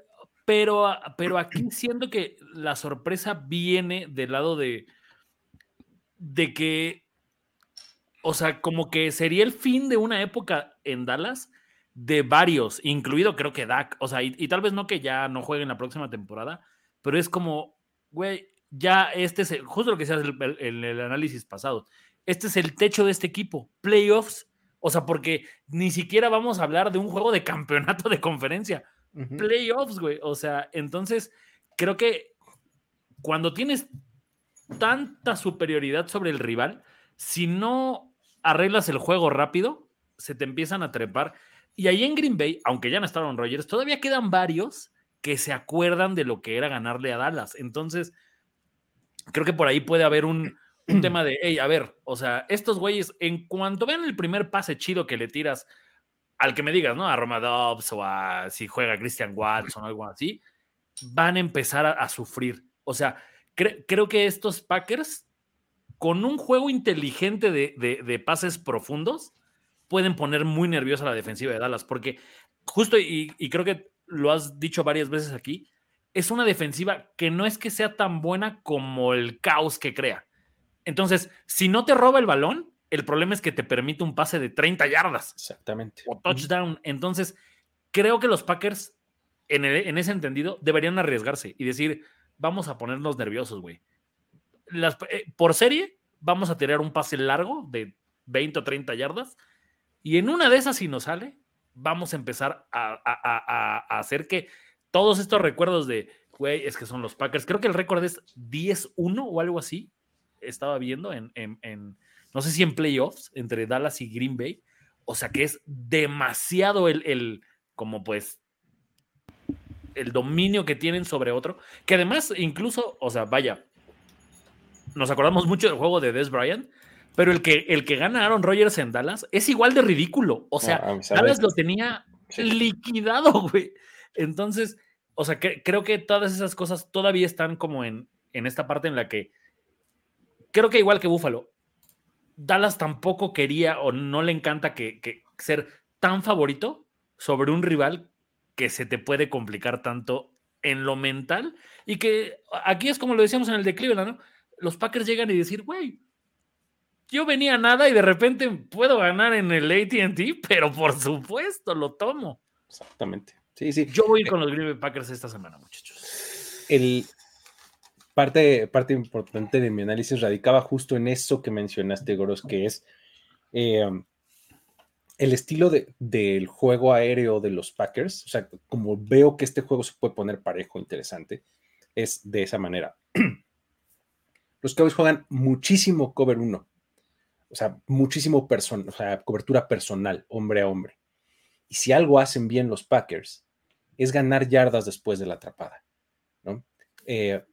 pero, pero aquí siento que la sorpresa viene del lado de, de que o sea, como que sería el fin de una época en Dallas de varios, incluido creo que Dak, o sea, y, y tal vez no que ya no juegue en la próxima temporada, pero es como, güey, ya este es el- justo lo que se hace el, el- el análisis pasado. Este es el techo de este equipo, playoffs, o sea, porque ni siquiera vamos a hablar de un juego de campeonato de conferencia, playoffs, güey. O sea, entonces creo que cuando tienes tanta superioridad sobre el rival, si no arreglas el juego rápido, se te empiezan a trepar. Y ahí en Green Bay, aunque ya no estaban Rogers, todavía quedan varios que se acuerdan de lo que era ganarle a Dallas. Entonces, creo que por ahí puede haber un, un tema de, hey, a ver, o sea, estos güeyes, en cuanto vean el primer pase chido que le tiras al que me digas, ¿no? A Roma Dobbs o a si juega Christian Watson o algo así, van a empezar a, a sufrir. O sea, cre- creo que estos Packers, con un juego inteligente de, de- de pases profundos, pueden poner muy nerviosa la defensiva de Dallas, porque justo, y, y creo que lo has dicho varias veces aquí, es una defensiva que no es que sea tan buena como el caos que crea. Entonces, si no te roba el balón, el problema es que te permite un pase de 30 yardas Exactamente. o touchdown. Entonces, creo que los Packers, en, el- en ese entendido, deberían arriesgarse y decir, vamos a ponernos nerviosos, güey. Las- eh, por serie, vamos a tirar un pase largo de 20 o 30 yardas y en una de esas, si nos sale, vamos a empezar a, a- hacer que todos estos recuerdos de, güey, es que son los Packers, creo que el récord es 10-1 o algo así, estaba viendo en, en- en- no sé si en playoffs entre Dallas y Green Bay, o sea que es demasiado el, el como pues, el dominio que tienen sobre otro, que además incluso, o sea, vaya, nos acordamos mucho del juego de Des Bryant, pero el que, el que gana Aaron Rodgers en Dallas es igual de ridículo, o sea, Ah. Dallas lo tenía Sí. liquidado, güey. Entonces, o sea, que, creo que todas esas cosas todavía están como en, en esta parte en la que creo que igual que Buffalo, Dallas tampoco quería o no le encanta que, que ser tan favorito sobre un rival que se te puede complicar tanto en lo mental y que aquí es como lo decíamos en el de Cleveland, ¿no? Los Packers llegan y decir, güey, yo venía a nada y de repente puedo ganar en el ATT, pero por supuesto lo tomo. Exactamente. Sí, sí. Yo voy a ir con los Green Bay Packers esta semana, muchachos. el parte, parte importante de mi análisis radicaba justo en eso que mencionaste, Goros, que es eh, el estilo de- del juego aéreo de los Packers. O sea, como veo que este juego se puede poner parejo, interesante, es de esa manera. Los Cowboys juegan muchísimo cover 1. O sea, muchísimo person o sea, cobertura personal, hombre a hombre. Y si algo hacen bien los Packers, es ganar yardas después de la atrapada. ¿no? Eh,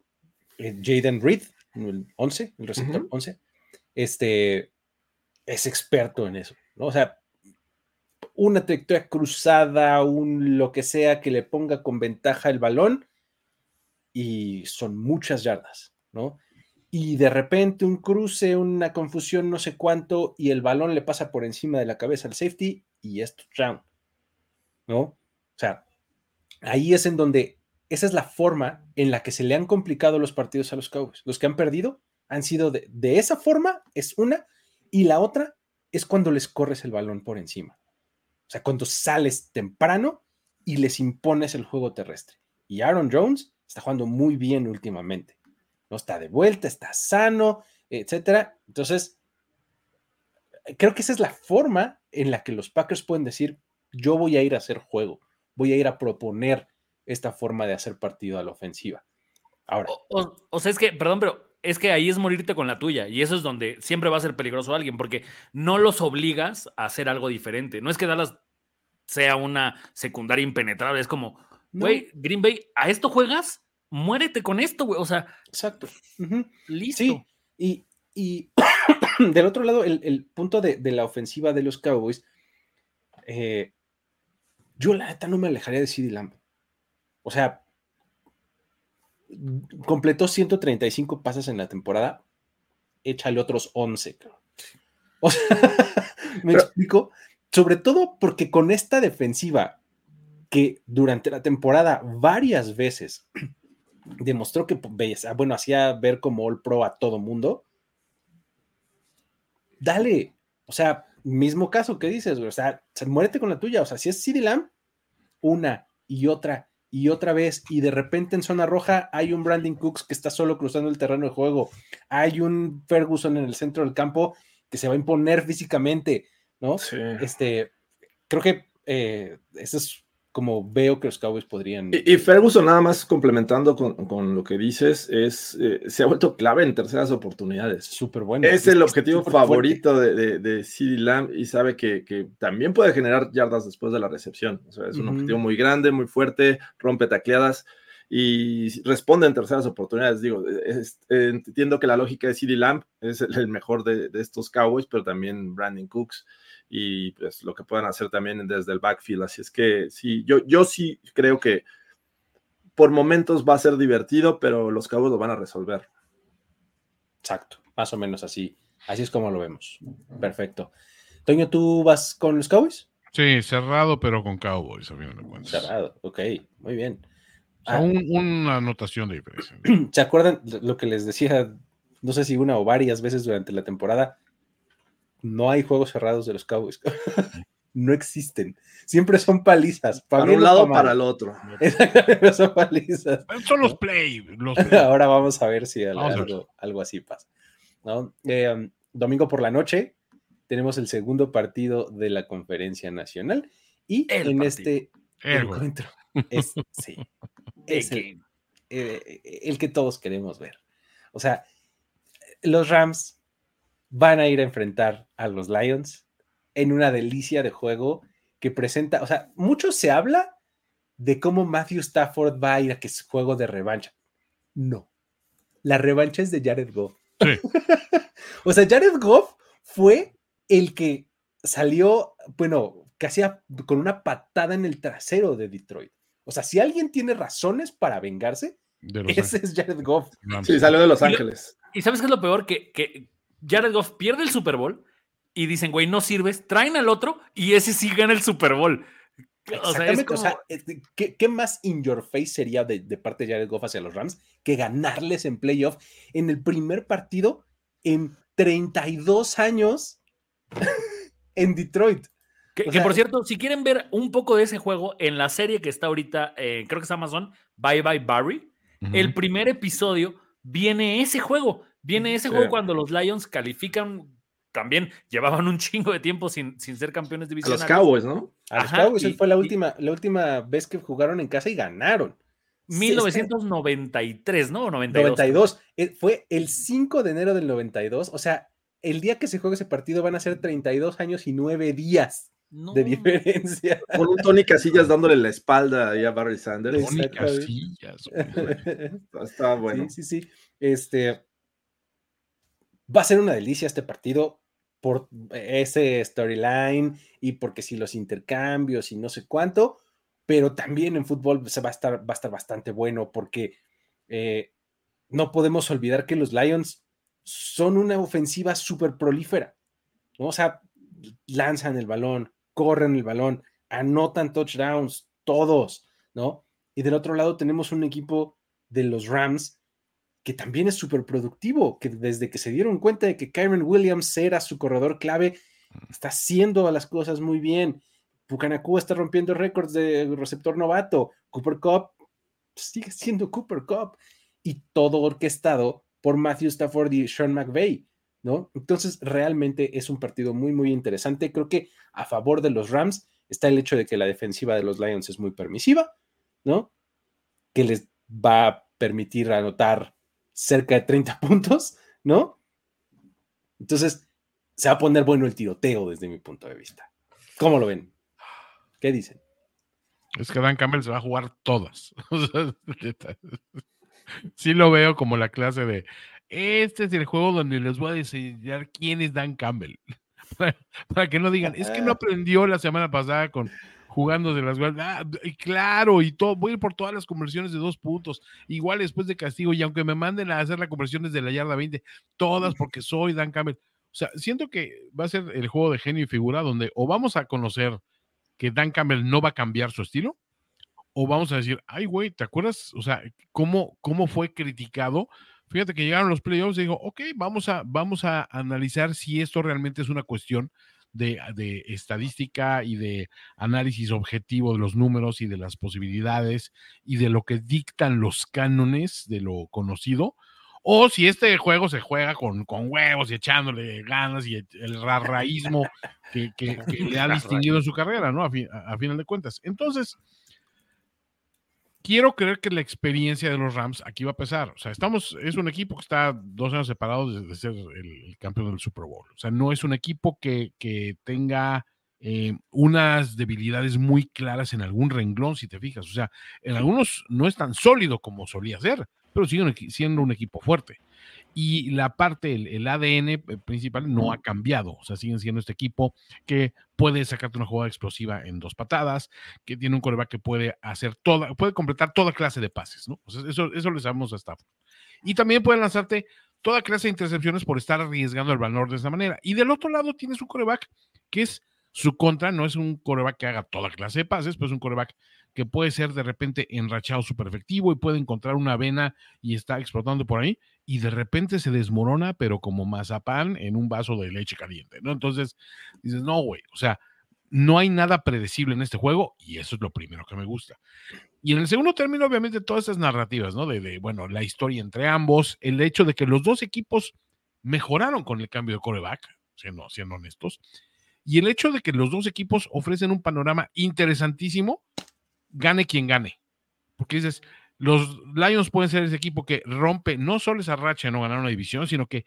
eh, Jaden Reed, el 11, el receptor Ujú. 11, este, es experto en eso. ¿no? O sea, una trayectoria cruzada, un lo que sea que le ponga con ventaja el balón y son muchas yardas, ¿no? Y de repente un cruce, una confusión, no sé cuánto, y el balón le pasa por encima de la cabeza al safety y es touchdown, ¿no? O sea, ahí es en donde esa es la forma en la que se le han complicado los partidos a los Cowboys. Los que han perdido han sido de, de esa forma, es una, y la otra es cuando les corres el balón por encima. O sea, cuando sales temprano y les impones el juego terrestre. Y Aaron Jones está jugando muy bien últimamente. No está de vuelta, está sano, etcétera. Entonces, creo que esa es la forma en la que los Packers pueden decir, yo voy a ir a hacer juego, voy a ir a proponer esta forma de hacer partido a la ofensiva. Ahora, O, o- o sea, es que, perdón, pero es que ahí es morirte con la tuya. Y eso es donde siempre va a ser peligroso alguien, porque no los obligas a hacer algo diferente. No es que Dallas sea una secundaria impenetrable. Es como, no, güey, Green Bay, ¿a esto juegas? Muérete con esto, güey. O sea, exacto. Listo. Sí, y, y del otro lado, el, el punto de, de la ofensiva de los Cowboys, eh, yo la neta no me alejaría de CD Lamb. O sea, completó 135 pases en la temporada, échale otros 11. cabrón. O sea, me Pero- explico, sobre todo porque con esta defensiva que durante la temporada varias veces demostró que pues, bueno, hacía ver como All Pro a todo mundo. Dale, O sea, mismo caso que dices, güey. O sea, se- muérete con la tuya. O sea, si es CD Lamb, una y otra y otra vez, y de repente en zona roja hay un Brandon Cooks que está solo cruzando el terreno de juego. Hay un Ferguson en el centro del campo que se va a imponer físicamente, ¿no? Sí. Este, creo que eh, eso es como veo que los Cowboys podrían. Y, y Ferguson, nada más complementando con, con lo que dices, es, eh, se ha vuelto clave en terceras oportunidades. súper bueno. Es el objetivo favorito de, de, de CeeDee Lamb y sabe que, que también puede generar yardas después de la recepción. O sea, es un Ujú. objetivo muy grande, muy fuerte, rompe tacleadas y responde en terceras oportunidades. Digo, es- entiendo que la lógica de CeeDee Lamb es el mejor de, de estos Cowboys, pero también Brandon Cooks y pues lo que puedan hacer también desde el backfield. Así es que sí, yo, yo sí creo que por momentos va a ser divertido, pero los Cowboys lo van a resolver. Exacto, más o menos así. Así es como lo vemos. Perfecto. Toño, ¿tú vas con los Cowboys? Sí, cerrado, pero con Cowboys, a de cuentas. Cerrado, ok, muy bien. O sea, Ah. un- una anotación de diferencia. ¿Se acuerdan lo que les decía? No sé si una o varias veces durante la temporada. No hay juegos cerrados de los Cowboys. no existen. Siempre son palizas. Para un lado, para el otro. Exactamente, son palizas. Son los play. Los play. Ahora vamos a ver si algo, algo así pasa. ¿no? Eh, um, domingo por la noche tenemos el segundo partido de la conferencia nacional y El en partido. este El encuentro es, sí, es el, eh, el que todos queremos ver. O sea, los Rams van a ir a enfrentar a los Lions en una delicia de juego que presenta, o sea, mucho se habla de cómo Matthew Stafford va a ir a que es juego de revancha. No, la revancha es de Jared Goff. Sí. o sea, Jared Goff fue el que salió, bueno, casi a- con una patada en el trasero de Detroit. O sea, si alguien tiene razones para vengarse, ese es Jared Goff. Sí, salió de Los Ángeles. ¿Y sabes qué es lo peor? Que, que Jared Goff pierde el Super Bowl y dicen, güey, no sirves, traen al otro y ese sí gana el Super Bowl. O sea, es o sea, ¿qué, qué más in your face sería de, de parte de Jared Goff hacia los Rams que ganarles en playoff en el primer partido en 32 años en Detroit? Que, O que sea, por cierto, si quieren ver un poco de ese juego en la serie que está ahorita, eh, creo que es Amazon, Bye Bye Barry, el primer episodio viene ese juego. Viene ese Sí. juego cuando los Lions califican. También llevaban un chingo de tiempo sin, sin ser campeones A los divisionales. Cowboys, ¿no? A los Ajá, Cowboys y- fue la y- última, la última vez que jugaron en casa y ganaron. Sí, está- 1993, ¿no? O 92. 92. Eh, Fue el 5 de enero del 92. O sea, el día que se juegue ese partido van a ser 32 años y 9 días No, de diferencia. Con un Tony Casillas dándole la espalda ahí a Barry Sanders. Tony. Casillas. Está bueno. Sí, sí, sí. Este va a ser una delicia este partido por ese storyline y porque si los intercambios y no sé cuánto, pero también en fútbol se va a estar, bastante bueno porque eh, no podemos olvidar que los Lions son una ofensiva súper prolífera. ¿no? O sea, lanzan el balón, corren el balón, anotan touchdowns, todos, ¿no? Y del otro lado tenemos un equipo de los Rams que también es súper productivo, que desde que se dieron cuenta de que Kyron Williams era su corredor clave, está haciendo las cosas muy bien. Pucanacú está rompiendo récords de receptor novato. Cooper Cup sigue siendo Cooper Cup. Y todo orquestado por Matthew Stafford y Sean McVay, ¿no? Entonces, realmente es un partido muy, muy interesante. Creo que a favor de los Rams está el hecho de que la defensiva de los Lions es muy permisiva, ¿no? Que les va a permitir anotar cerca de 30 puntos, ¿no? Entonces, se va a poner bueno el tiroteo desde mi punto de vista. ¿Cómo lo ven? ¿Qué dicen? Es que Dan Campbell se va a jugar todas. Sí lo veo como la clase de este es el juego donde les voy a enseñar quién es Dan Campbell. Para, para que no digan, es que no aprendió la semana pasada con jugando de las ah, y claro, y todo, voy a ir por todas las conversiones de dos puntos, igual después de castigo, y aunque me manden a hacer las conversiones de la yarda 20, todas porque soy Dan Campbell. O sea, siento que va a ser el juego de genio y figura donde o vamos a conocer que Dan Campbell no va a cambiar su estilo, o vamos a decir, ay, güey, ¿te acuerdas? O sea, ¿cómo, cómo fue criticado fíjate que llegaron los playoffs y digo, ok, vamos a, vamos a analizar si esto realmente es una cuestión de, de, estadística y de análisis objetivo de los números y de las posibilidades y de lo que dictan los cánones de lo conocido, o si este juego se juega con, con huevos y echándole ganas y el rarraísmo que, que, que le ha distinguido en su carrera, ¿no? A, fi, a, a final de cuentas. Entonces, quiero creer que la experiencia de los Rams aquí va a pesar. O sea, estamos, es un equipo que está dos años separado de, ser el, el, campeón del Super Bowl. O sea, no es un equipo que, que tenga eh, unas debilidades muy claras en algún renglón, si te fijas. O sea, en algunos no es tan sólido como solía ser, pero sigue siendo un equipo fuerte y la parte, el, el, ADN eh, principal no ha cambiado. O sea, siguen siendo este equipo que puede sacarte una jugada explosiva en dos patadas, que tiene un coreback que puede hacer toda, puede completar toda clase de pases, ¿no? O sea, eso, eso le sabemos a Stafford. Y también pueden lanzarte toda clase de intercepciones por estar arriesgando el valor de esa manera. Y del otro lado tienes un coreback que es su contra, no es un coreback que haga toda clase de pases, pero es un coreback que puede ser de repente enrachado súper efectivo y puede encontrar una vena y está explotando por ahí y de repente se desmorona, pero como mazapán en un vaso de leche caliente, ¿no? Entonces dices, no, güey, o sea, no hay nada predecible en este juego y eso es lo primero que me gusta. Y en el segundo término, obviamente, todas esas narrativas, ¿no? De, bueno, la historia entre ambos, el hecho de que los dos equipos mejoraron con el cambio de coreback, siendo, siendo honestos, y el hecho de que los dos equipos ofrecen un panorama interesantísimo, gane quien gane. Porque dices, los Lions pueden ser ese equipo que rompe no solo esa racha de no ganar una división, sino que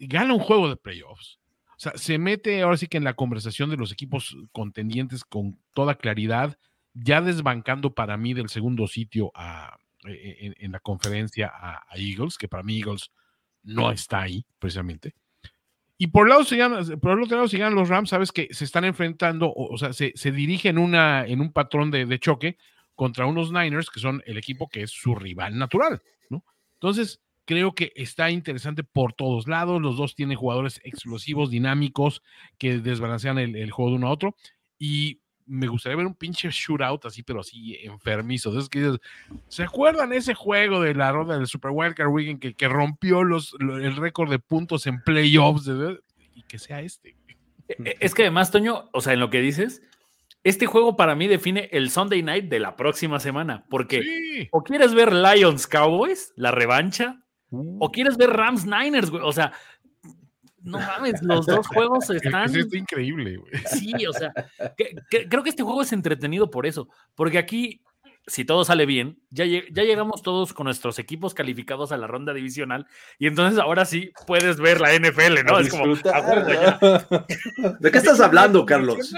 gana un juego de playoffs. O sea, se mete ahora sí que en la conversación de los equipos contendientes con toda claridad, ya desbancando para mí del segundo sitio a, en, en, la conferencia a, Eagles, que para mí Eagles no está ahí precisamente. Y por, lado, por el otro lado, si ganan los Rams, sabes que se están enfrentando, o, sea, se, se dirigen una, en un patrón de, choque contra unos Niners que son el equipo que es su rival natural, ¿no? Entonces, creo que está interesante por todos lados. Los dos tienen jugadores explosivos, dinámicos, que desbalancean el, juego de uno a otro. Y me gustaría ver un pinche shootout así, pero así enfermizo. ¿se acuerdan ese juego de la ronda del Super Wildcard Weekend que, que rompió los, el récord de puntos en playoffs? Y que sea este. Es que además, Toño, o sea, en lo que dices, este juego para mí define el Sunday night de la próxima semana. Porque sí. o quieres ver Lions Cowboys, la revancha, uh. o quieres ver Rams Niners, güey. O sea, no mames, los dos juegos están. Es increíble, güey. Sí, o sea, que, que, creo que este juego es entretenido por eso, porque aquí, si todo sale bien, ya, ya llegamos todos con nuestros equipos calificados a la ronda divisional, y entonces ahora sí puedes ver la NFL, ¿no? Es como. ¿De qué estás hablando, Carlos?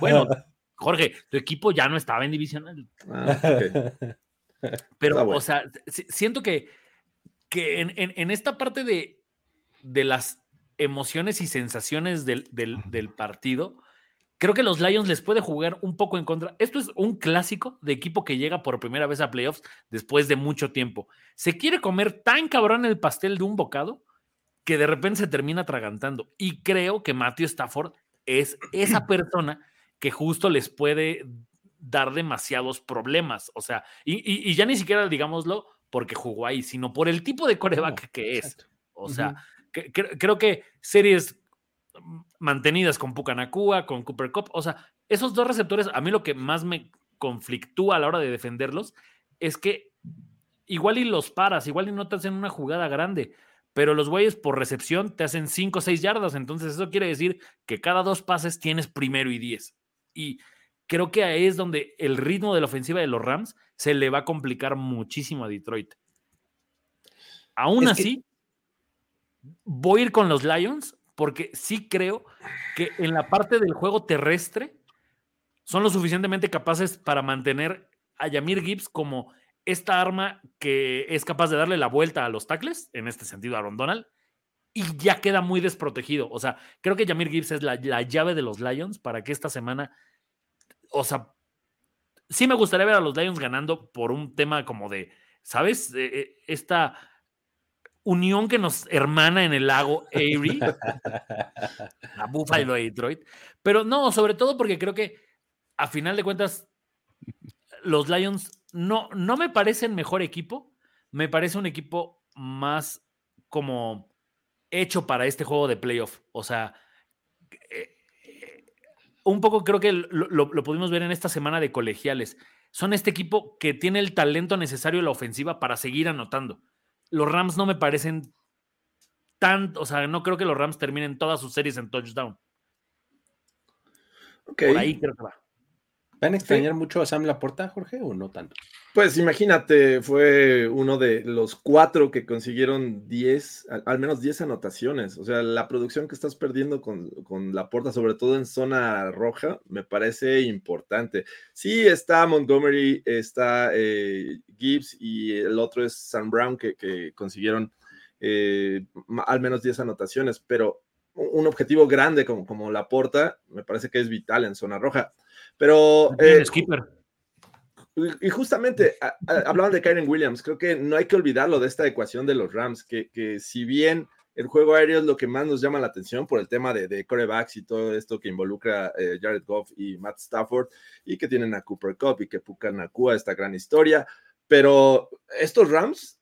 Bueno, Jorge, tu equipo ya no estaba en divisional. Ah, okay. Pero, bueno. o sea, siento que, que en, en, en esta parte de de las emociones y sensaciones del, del, del, partido, creo que los Lions les puede jugar un poco en contra. Esto es un clásico de equipo que llega por primera vez a playoffs después de mucho tiempo. Se quiere comer tan cabrón el pastel de un bocado que de repente se termina atragantando. Y creo que Matthew Stafford es esa persona que justo les puede dar demasiados problemas. O sea, y, y, y ya ni siquiera digámoslo porque jugó ahí, sino por el tipo de coreback que es. O sea, uh -huh que, que, creo que series mantenidas con Pucanacua, con Cooper Cup, o sea, esos dos receptores, a mí lo que más me conflictúa a la hora de defenderlos es que igual y los paras, igual y no te hacen una jugada grande, pero los güeyes por recepción te hacen 5 o 6 yardas, entonces eso quiere decir que cada dos pases tienes primero y 10. Y creo que ahí es donde el ritmo de la ofensiva de los Rams se le va a complicar muchísimo a Detroit. Aún es así, que voy a ir con los Lions porque sí creo que en la parte del juego terrestre son lo suficientemente capaces para mantener a Yamir Gibbs como esta arma que es capaz de darle la vuelta a los tackles, en este sentido a Aaron Donald, y ya queda muy desprotegido. O sea, creo que Yamir Gibbs es la, la llave de los Lions para que esta semana, o sea, sí me gustaría ver a los Lions ganando por un tema como de, ¿sabes? Eh, esta unión que nos hermana en el lago Erie, la Buffalo de Detroit, pero no, sobre todo porque creo que a final de cuentas los Lions no, no me parecen mejor equipo, me parece un equipo más como hecho para este juego de playoff. O sea, eh, eh, un poco creo que lo, lo- lo pudimos ver en esta semana de colegiales. Son este equipo que tiene el talento necesario en la ofensiva para seguir anotando. Los Rams no me parecen tan, o sea, no creo que los Rams terminen todas sus series en touchdown. Ok. Por ahí creo que va. ¿Van a extrañar mucho a Sam Laporta, Jorge, o no tanto? Pues imagínate, fue uno de los cuatro que consiguieron 10, al, al menos 10 anotaciones. O sea, la producción que estás perdiendo con, con la puerta, sobre todo en zona roja, me parece importante. Sí, está Montgomery, está eh, Gibbs y el otro es Sam Brown, que, que consiguieron eh, al menos 10 anotaciones, pero un un objetivo grande como, como la porta, me parece que es vital en zona roja. Pero eh, skipper. y y justamente a- a- hablaban de Kyren Williams. Creo que no hay que olvidarlo de esta ecuación de los Rams, que, que si bien el juego aéreo es lo que más nos llama la atención por el tema de, de corebacks y todo esto que involucra eh, Jared Goff y Matt Stafford, y que tienen a Cooper Cup y que Puka Nakua, esta gran historia. Pero estos Rams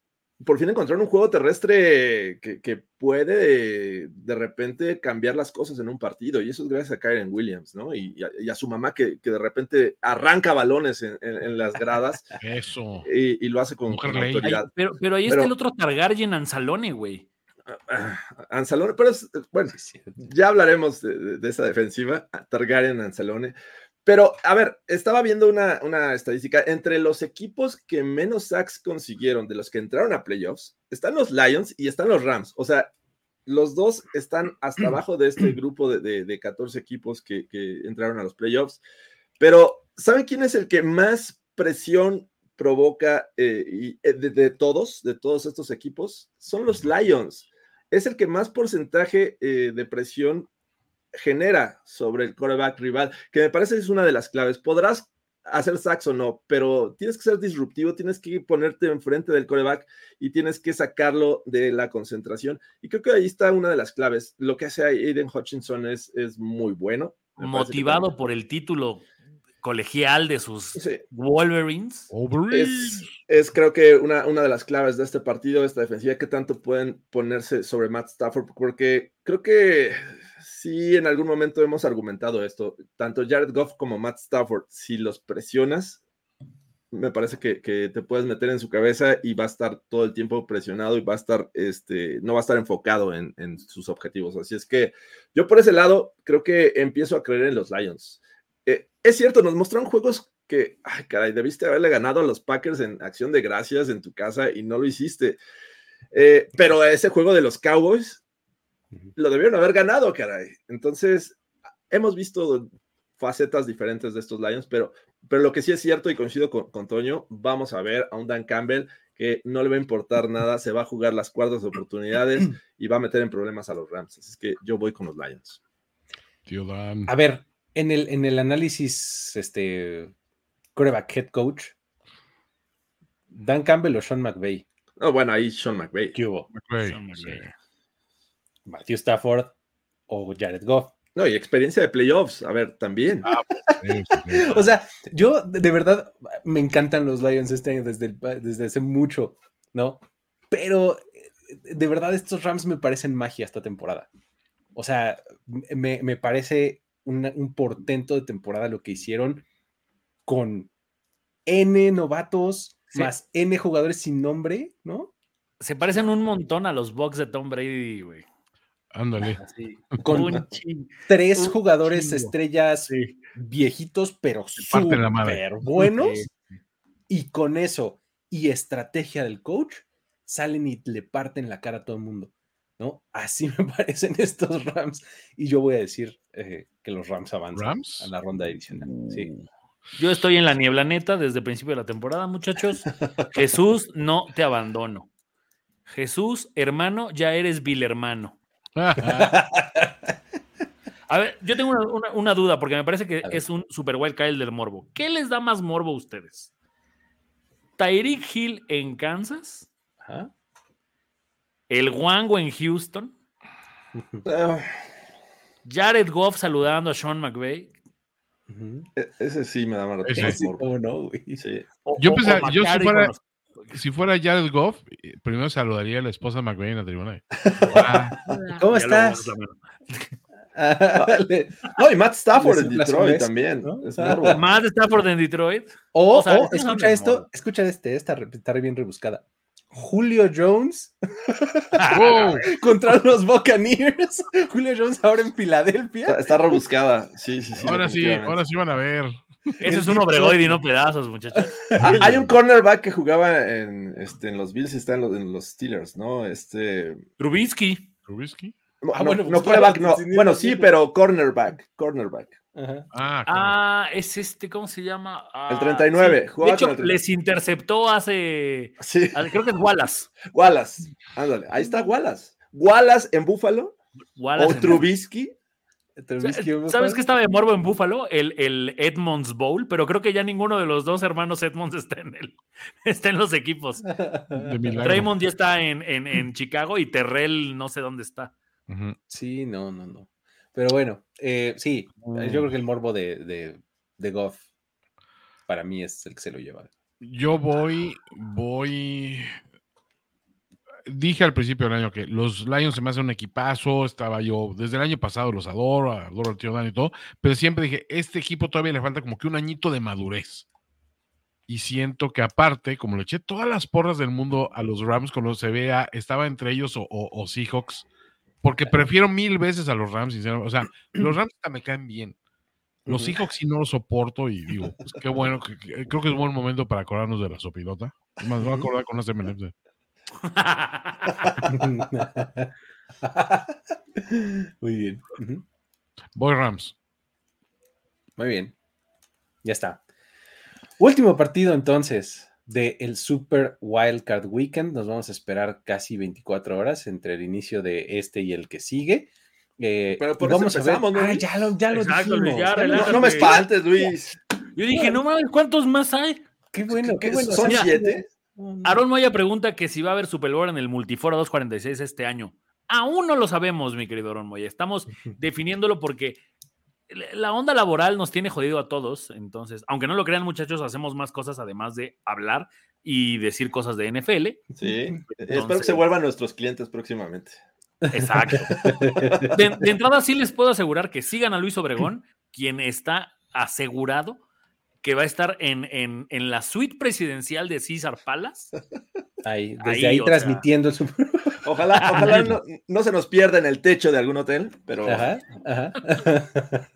por fin encontraron un juego terrestre que, que puede de repente cambiar las cosas en un partido, y eso es gracias a Kyren Williams, ¿no? Y, y a, y a su mamá que, que de repente arranca balones en, en- en las gradas Eso. y, y lo hace con, con. Ay, autoridad. pero, pero ahí Pero- está el otro Targaryen Anzalone, güey. Ah, Anzalone, pero es, bueno, ya hablaremos de, de- de esa defensiva, Targaryen Anzalone. Pero, a ver, estaba viendo una, una estadística. Entre los equipos que menos sacks consiguieron de los que entraron a playoffs, están los Lions y están los Rams. O sea, los dos están hasta abajo de este grupo de, de- de 14 equipos que, que entraron a los playoffs. Pero, ¿saben quién es el que más presión provoca eh, y, eh, de, de todos, de todos estos equipos? Son los Lions. Es el que más porcentaje eh, de presión genera sobre el coreback rival, que me parece que es una de las claves. Podrás hacer sacks o no, pero tienes que ser disruptivo, tienes que ponerte enfrente del coreback y tienes que sacarlo de la concentración. Y creo que ahí está una de las claves. Lo que hace Aiden Hutchinson es, es muy bueno. Me parece que Motivado por el título colegial de sus Sí, Wolverines. Es, es creo que una, una de las claves de este partido, esta defensiva, que tanto pueden ponerse sobre Matt Stafford, porque creo que sí en algún momento hemos argumentado esto, tanto Jared Goff como Matt Stafford, si los presionas, me parece que, te puedes meter en su cabeza y va a estar todo el tiempo presionado y va a estar, este, no va a estar enfocado en, en sus objetivos. Así es que yo por ese lado creo que empiezo a creer en los Lions. Eh, es cierto, nos mostraron juegos que, ay, caray, debiste haberle ganado a los Packers en acción de gracias en tu casa y no lo hiciste. Eh, pero ese juego de los Cowboys lo debieron haber ganado, caray. Entonces, hemos visto facetas diferentes de estos Lions, pero, pero lo que sí es cierto y coincido con, con Toño, vamos a ver a un Dan Campbell que no le va a importar nada, se va a jugar las cuartas de oportunidades y va a meter en problemas a los Rams. Así es que yo voy con los Lions. A ver, en el, en el análisis, este, coreback head coach, Dan Campbell o Sean McVay, No, bueno, ahí Sean McVay. ¿qué hubo? McVay, Sean sí. McVay. Matthew Stafford o Jared Goff. No, y experiencia de playoffs, a ver, también. Sí, sí. O sea, yo de verdad me encantan los Lions este año desde, el- desde hace mucho, ¿no? Pero eh, de verdad estos Rams me parecen magia esta temporada. O sea, me, me parece una- un portento de temporada lo que hicieron con N novatos Sí. más N jugadores sin nombre, ¿no? Se parecen un montón a los Bucks de Tom Brady, güey. Ándale. Así. Con Un tres un jugadores chingo. estrellas Sí. viejitos, pero súper buenos. Sí. Y con eso y estrategia del coach, salen y le parten la cara a todo el mundo. ¿no? Así me parecen estos Rams. Y yo voy a decir eh, que los Rams avanzan ¿Rams? a la ronda divisional. Sí. Yo estoy en la niebla neta desde el principio de la temporada, muchachos. Jesús, no te abandono. Jesús, hermano, ya eres vil hermano. A ver, yo tengo una, una- una duda porque me parece que es un super wild card el del morbo. ¿Qué les da más morbo a ustedes? ¿Tyreek Hill en Kansas? Ajá. ¿El Wango en Houston? Ah, ¿Jared Goff saludando a Sean McVay? E- ese sí me da más Ese Sí, morbo. cómo no, güey. Sí. O- Yo o- o pensaba- yo si McCarry fuera- con los, si fuera Jared Goff, eh, primero saludaría a la esposa de McVay en la tribuna. Hola. ¿Cómo estás? No, y Matt Stafford en Detroit también. ¿no? Es morbo. Matt Stafford en Detroit. O, O sea, o, es una escucha esto, escucha este, esta está bien rebuscada. Julio Jones Wow. contra los Buccaneers. Julio Jones ahora en Está, Filadelfia. está rebuscada. Sí, sí, sí. Ahora sí, ahora sí van a ver. Ese es un obregoide y no pedazos, muchachos. Ah, Hay un cornerback que jugaba en, este, en los Bills y está en los, en los Steelers, ¿no? Este. Trubisky. Trubisky. No, Ah, no, bueno, no, quarterback, claro, no. Bueno, sí, pero cornerback. Cornerback. Ajá. Ah. Ah, es este, ¿cómo se llama? Ah, El 39, sí. De hecho, con el 39. les interceptó hace. Sí. ah, Creo que es Wallace. Wallace. Ándale. Ahí está Wallace. Wallace en Buffalo. Wallace O en- Trubisky. Trubisky, ¿cómo ¿Sabes qué estaba de morbo en Buffalo? El, el Edmonds Bowl, pero creo que ya ninguno de los dos hermanos Edmonds está en, el, está en los equipos. Raymond ya está en, en, en Chicago y Terrell no sé dónde está. Sí, no, no, no. Pero bueno, eh, sí, yo creo que el morbo de, de, de Goff para mí es el que se lo lleva. Yo voy, voy. Dije al principio del año que los Lions se me hacen un equipazo. Estaba yo, desde el año pasado los adoro, adoro al tío Dan y todo. Pero siempre dije, este equipo todavía le falta como que un añito de madurez. Y siento que aparte, como le eché todas las porras del mundo a los Rams cuando se vea, estaba entre ellos o, o- o Seahawks, porque prefiero mil veces a los Rams, sinceramente. O sea, los Rams me caen bien. Los. Seahawks sí no los soporto y digo, pues, qué bueno, que- que- creo que es buen momento para acordarnos de la sopilota. Más, me voy a acordar con las M&M's. Muy bien. Ujú. Voy Rams. Muy bien. Ya está. Último partido entonces del el Super Wildcard Weekend. Nos vamos a esperar casi 24 horas entre el inicio de este y el que sigue. Eh, Pero por y eso vamos a ver. empezamos, ¿no, Ah, ya lo, ya lo Exacto, dijimos. Ya, No, me espantes, Luis. Yo dije, no mames, ¿cuántos más hay? Qué bueno, qué ¿Qué- bueno. ¿Son o sea, siete? No. Aaron Moya pregunta que si va a haber Super Bowl en el Multiforo 246 este año. Aún no lo sabemos, mi querido Aaron Moya. Estamos definiéndolo porque la onda laboral nos tiene jodido a todos. Entonces, aunque no lo crean, muchachos, hacemos más cosas además de hablar y decir cosas de NFL. Sí. Espero que se vuelvan nuestros clientes próximamente. Exacto. De, de entrada, sí les puedo asegurar que sigan a Luis Obregón, quien está asegurado que va a estar en, en- en la suite presidencial de César Palace. Ahí, desde Ahí, sea. transmitiendo el Super Ojalá, ojalá no, no se nos pierda en el techo de algún hotel, pero Ajá, ajá.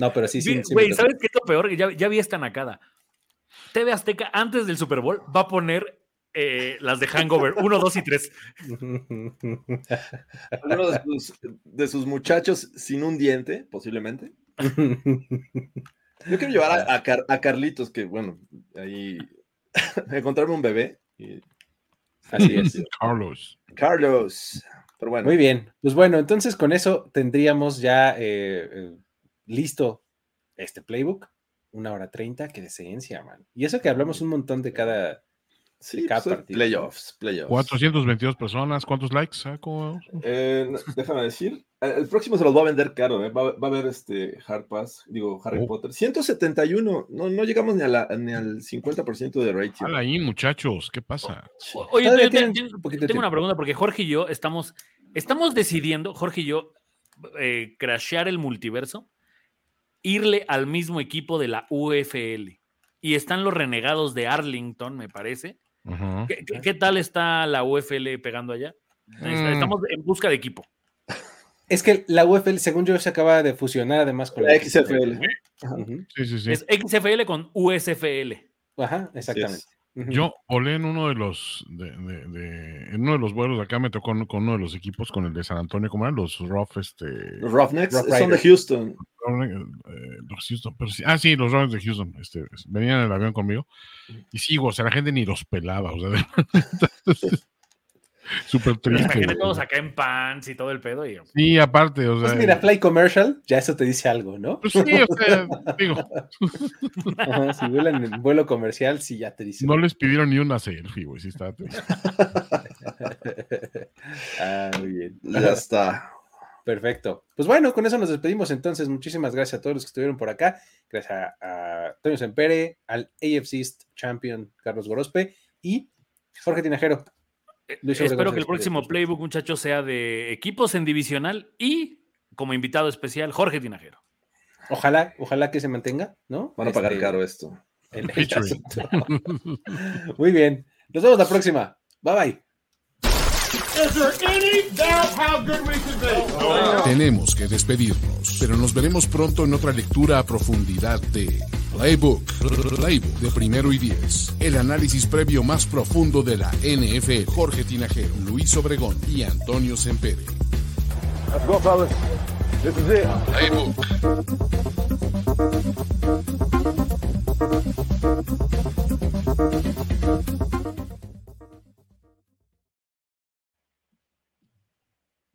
No, pero sí, sí. Güey. ¿sabes qué es lo peor? Ya, ya vi esta nacada. TV Azteca, antes del Super Bowl, va a poner eh, las de Hangover 1, 2 y 3. alguno de sus, de sus muchachos sin un diente, posiblemente. Yo quiero llevar a, a Car- a Carlitos, que bueno, ahí encontrarme un bebé. y- Así es. Carlos. Carlos. Pero bueno, Muy bien. Pues bueno, entonces con eso tendríamos ya eh, eh, listo este playbook. Una hora treinta, qué decencia, man. Y eso que hablamos un montón de cada. sí, cada pues, partido. playoffs, playoffs. 422 personas. ¿Cuántos likes? Ah. Eh, déjame decir, el próximo se los va a vender caro, eh, va, va a haber este Hard Pass, digo Harry Oh. Potter. 171, no, no llegamos ni, a la- ni al 50% de rating. Hala ahí, muchachos. ¿Qué pasa? O- Oye, te- te- te- tengo una pregunta porque Jorge y yo estamos, estamos decidiendo, Jorge y yo, eh, crashear el multiverso, irle al mismo equipo de la UFL. Y están los renegados de Arlington, me parece. ¿Qué, qué- qué tal está la UFL pegando allá? Mm. Estamos en busca de equipo. Es que la UFL, según yo, se acaba de fusionar además con La XFL. Ujú. Sí, sí, sí. Es XFL con USFL. Ajá, exactamente. Yo volé en uno de los de, de- de- en uno de los vuelos de acá me tocó con, con uno de los equipos con el de San Antonio, ¿cómo eran? Los Rough, este Los Roughnecks Rough son de. Houston. eh, los Houston, pero sí- ah, sí, los Roughnecks de Houston, este, venían en el avión conmigo y sí, o sea, la gente ni los pelaba, o sea, de- súper triste. Imagínate todos acá en pants y todo el pedo. Y, Sí, aparte, o sea, Pues mira, Fly Commercial, ya eso te dice algo, ¿no? pues sí, o sea, digo, Ajá, si vuelan en vuelo comercial, sí ya te dice. no les pidieron ni una selfie, güey, sí triste. ah, muy bien. Ya está. Perfecto. Pues bueno, con eso nos despedimos entonces. Muchísimas gracias a todos los que estuvieron por acá. Gracias a, a Antonio Sempere, al AFC East Champion Carlos Gorospe y Jorge Tinajero. Obregón Espero que el próximo playbook, muchachos, sea de equipos en divisional y como invitado especial, Jorge Tinajero. Ojalá, ojalá que se mantenga, ¿no? Van a pagar Este, caro esto. el-. Muy bien. Nos vemos la próxima. Bye bye. Tenemos que despedirnos, pero nos veremos pronto en otra lectura a profundidad de Playbook, Playbook de primero y diez. El análisis previo más profundo de la NFL. Jorge Tinajero, Luis Obregón y Antonio Sempere. Let's go, fellas. This is it. Playbook.